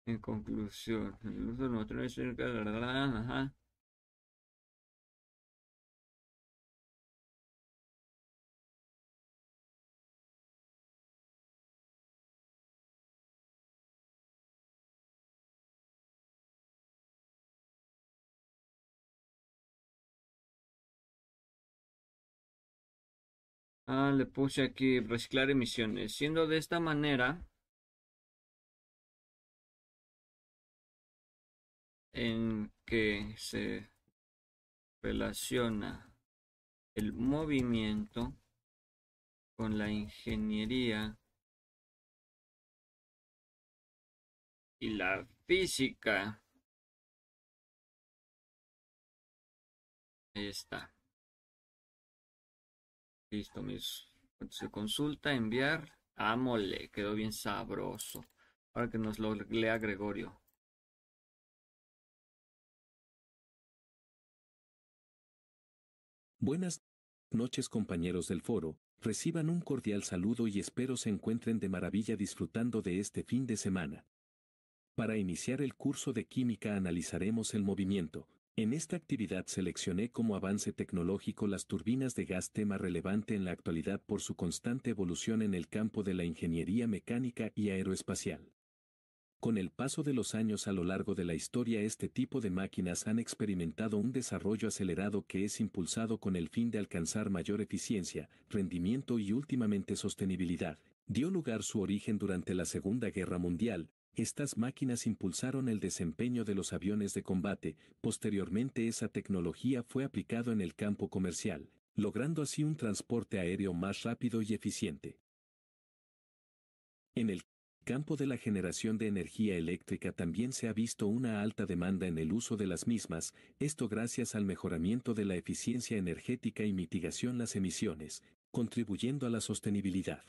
En conclusión, el uso de neutrones cerca de la ajá. Ah, le puse aquí reciclar emisiones. Siendo de esta manera, en que se relaciona el movimiento con la ingeniería y la física. Ahí está. Listo, mis. Se consulta, enviar. Amole, quedó bien sabroso. Ahora que nos lo lea Gregorio. Buenas noches compañeros del foro, reciban un cordial saludo y espero se encuentren de maravilla disfrutando de este fin de semana. Para iniciar el curso de química analizaremos el movimiento. En esta actividad seleccioné como avance tecnológico las turbinas de gas tema relevante en la actualidad por su constante evolución en el campo de la ingeniería mecánica y aeroespacial. Con el paso de los años a lo largo de la historia este tipo de máquinas han experimentado un desarrollo acelerado que es impulsado con el fin de alcanzar mayor eficiencia, rendimiento y últimamente sostenibilidad. Dio lugar su origen durante la Segunda Guerra Mundial, estas máquinas impulsaron el desempeño de los aviones de combate, posteriormente esa tecnología fue aplicado en el campo comercial, logrando así un transporte aéreo más rápido y eficiente. En el campo de la generación de energía eléctrica también se ha visto una alta demanda en el uso de las mismas, esto gracias al mejoramiento de la eficiencia energética y mitigación las emisiones, contribuyendo a la sostenibilidad.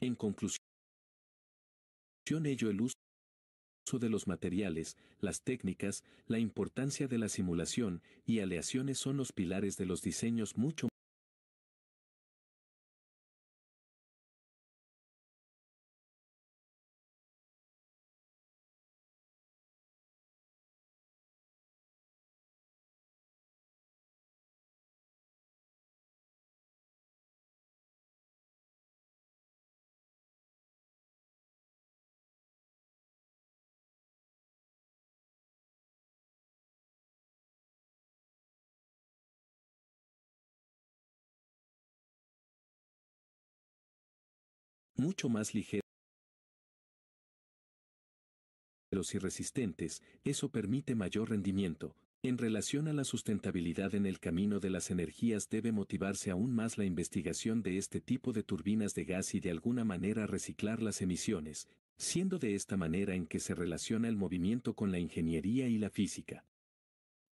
En conclusión, ello el uso de los materiales, las técnicas, la importancia de la simulación y aleaciones son los pilares de los diseños mucho mucho más ligeros y resistentes, eso permite mayor rendimiento. En relación a la sustentabilidad en el camino de las energías debe motivarse aún más la investigación de este tipo de turbinas de gas y de alguna manera reciclar las emisiones, siendo de esta manera en que se relaciona el movimiento con la ingeniería y la física.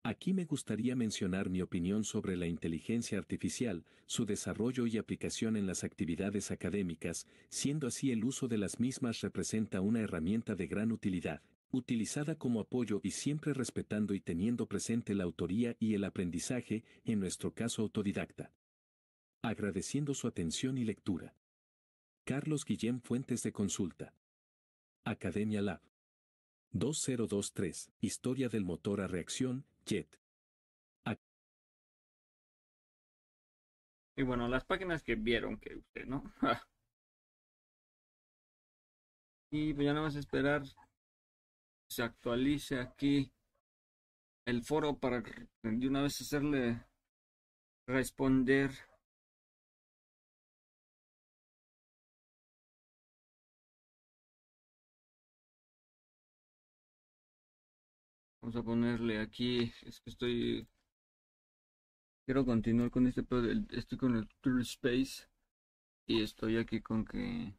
Aquí me gustaría mencionar mi opinión sobre la inteligencia artificial, su desarrollo y aplicación en las actividades académicas, siendo así el uso de las mismas representa una herramienta de gran utilidad, utilizada como apoyo y siempre respetando y teniendo presente la autoría y el aprendizaje, en nuestro caso autodidacta. Agradeciendo su atención y lectura. Carlos Guillén Fuentes de Consulta. Academia Lab. 2023. Historia del motor a reacción, JET. Y bueno, las páginas que vieron que usted, ¿no? y pues ya nada más esperar se actualice aquí el foro para de una vez hacerle responder Vamos a ponerle aquí, es que estoy... Quiero continuar con este, pero estoy con el Tour Space y estoy aquí con que...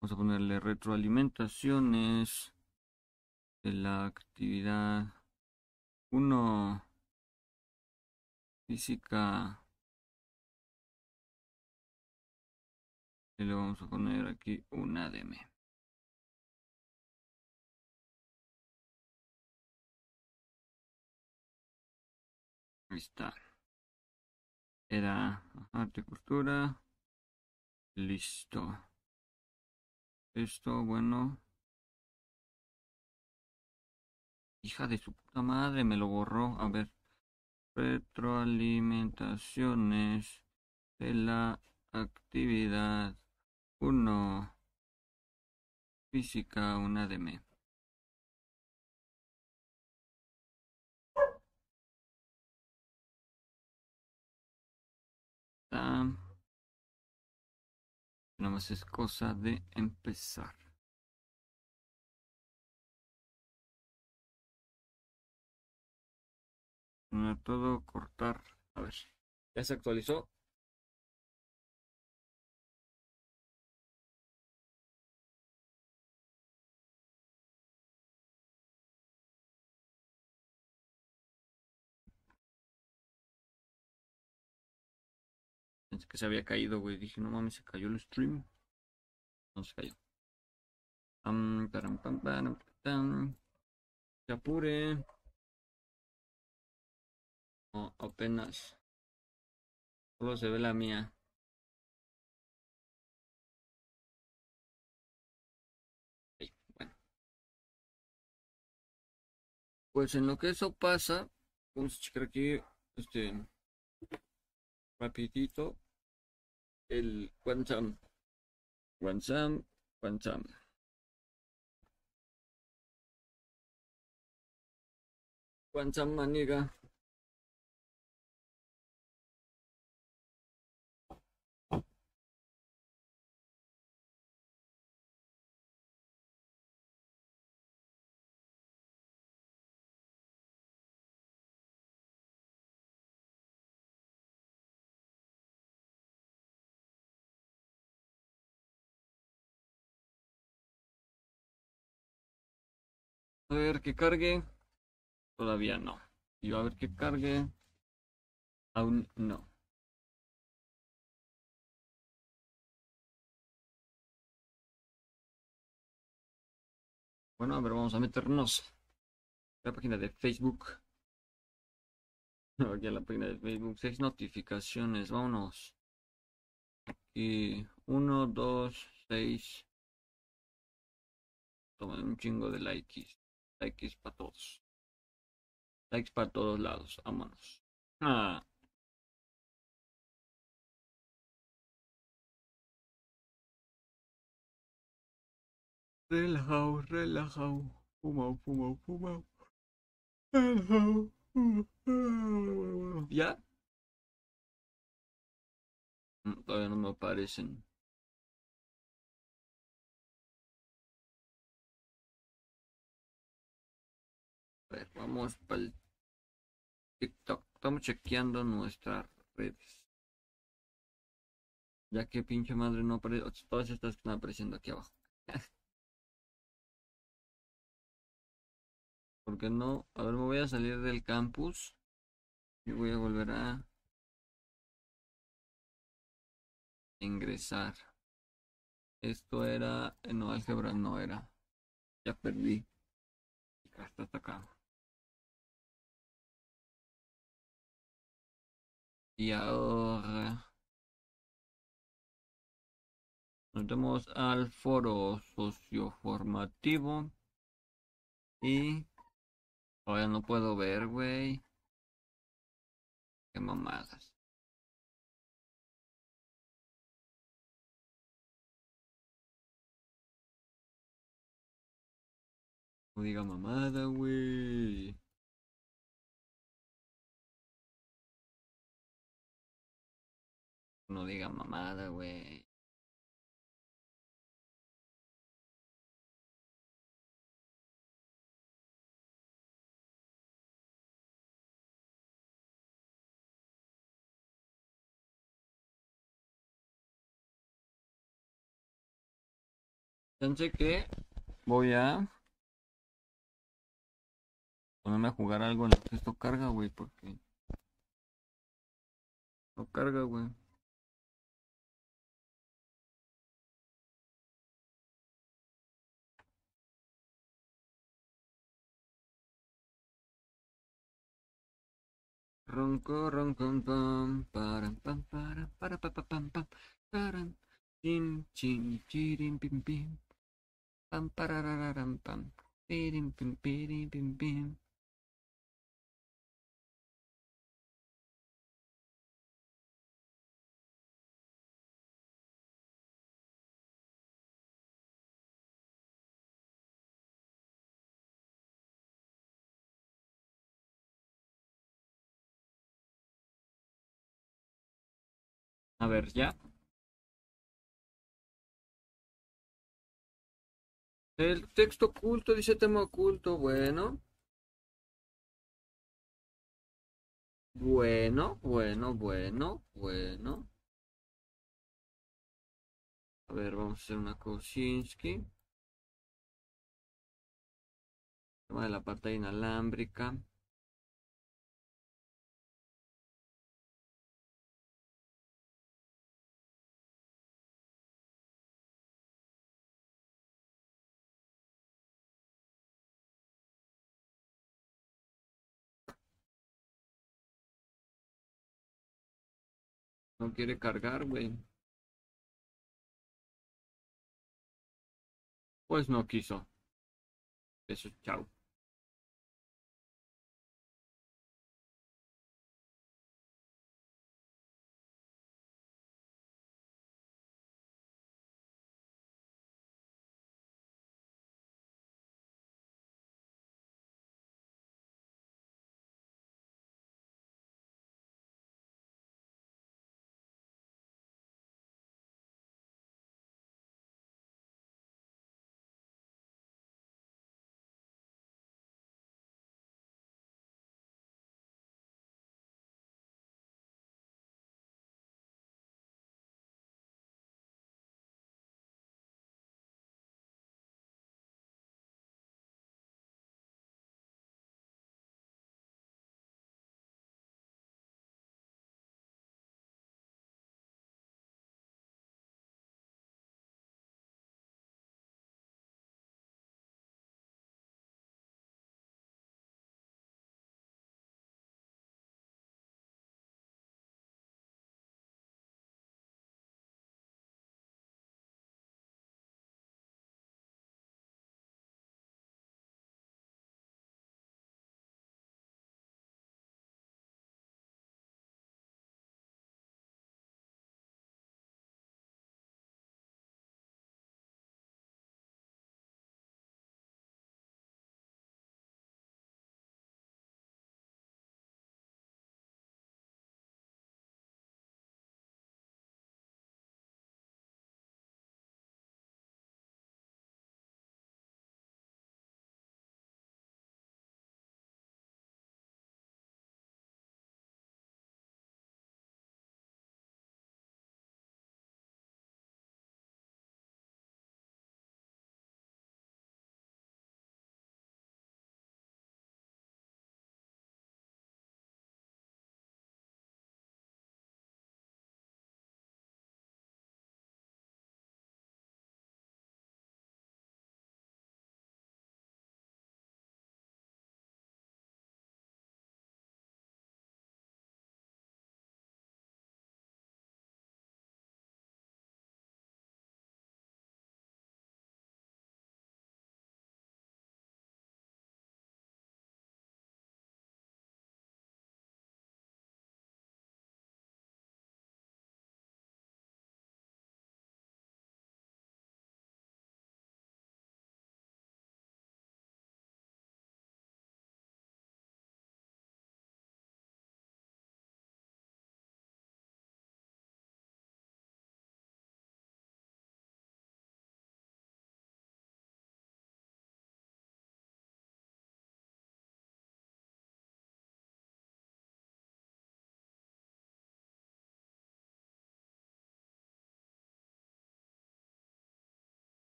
Vamos a ponerle retroalimentaciones de la actividad 1 física y le vamos a poner aquí una DM. Ahí está. Era arte costura. Listo. Esto, bueno. Hija de su puta madre, me lo borró. A ver. Retroalimentaciones de la actividad 1. Física, una de me. Nada más es cosa de empezar. todo, cortar. A ver, ya se actualizó. Que se había caído, güey. Dije, no mames, se cayó el stream. No se cayó. Um, pam, pam, pam, Se apure. No, apenas. Solo se ve la mía. bueno. Pues en lo que eso pasa, vamos a checar aquí, este, rapidito, el Quantum, Quantum, Quantum. Quantum maniga. A ver que cargue. Todavía no. Y a ver que cargue. Aún no. Bueno, a ver, vamos a meternos la página de Facebook. Aquí a la página de Facebook. Seis notificaciones. Vámonos. Y uno, dos, seis. Tomen un chingo de likes. Likes para todos. Likes para todos lados. Vámonos. Ah. Relajado, relajado. Fumao, fumao, fumao. Relajado. ¿Ya? Mm, Todavía no me aparecen. Vamos para el TikTok. Estamos chequeando nuestras redes. Ya que pinche madre no aparece. Todas estas están apareciendo aquí abajo. Porque no? A ver, me voy a salir del campus. Y voy a volver a ingresar. Esto era. eh, No, álgebra no era. Ya perdí. Hasta hasta acá. Y ahora. Nos vamos al foro socioformativo. Y. Todavía no puedo ver, güey. Qué mamadas. Diga mamada, güey. No diga mamada, güey. Pensé que voy a ponerme a jugar algo en lo que esto carga, güey, porque no carga, güey. Ronco, ronco, pam, param, pam, para, para, pa, pa, pam, pam, param, chin, chin, chirim, pim, pim, pam, parararam, pam, pirim, pim, pirim, pim, pim. A ver, ya. El texto oculto dice tema oculto. Bueno. Bueno, bueno, bueno, bueno. A ver, vamos a hacer una Kosinski. Tema de la pantalla inalámbrica. No quiere cargar, güey. Pues no quiso. Eso, chao.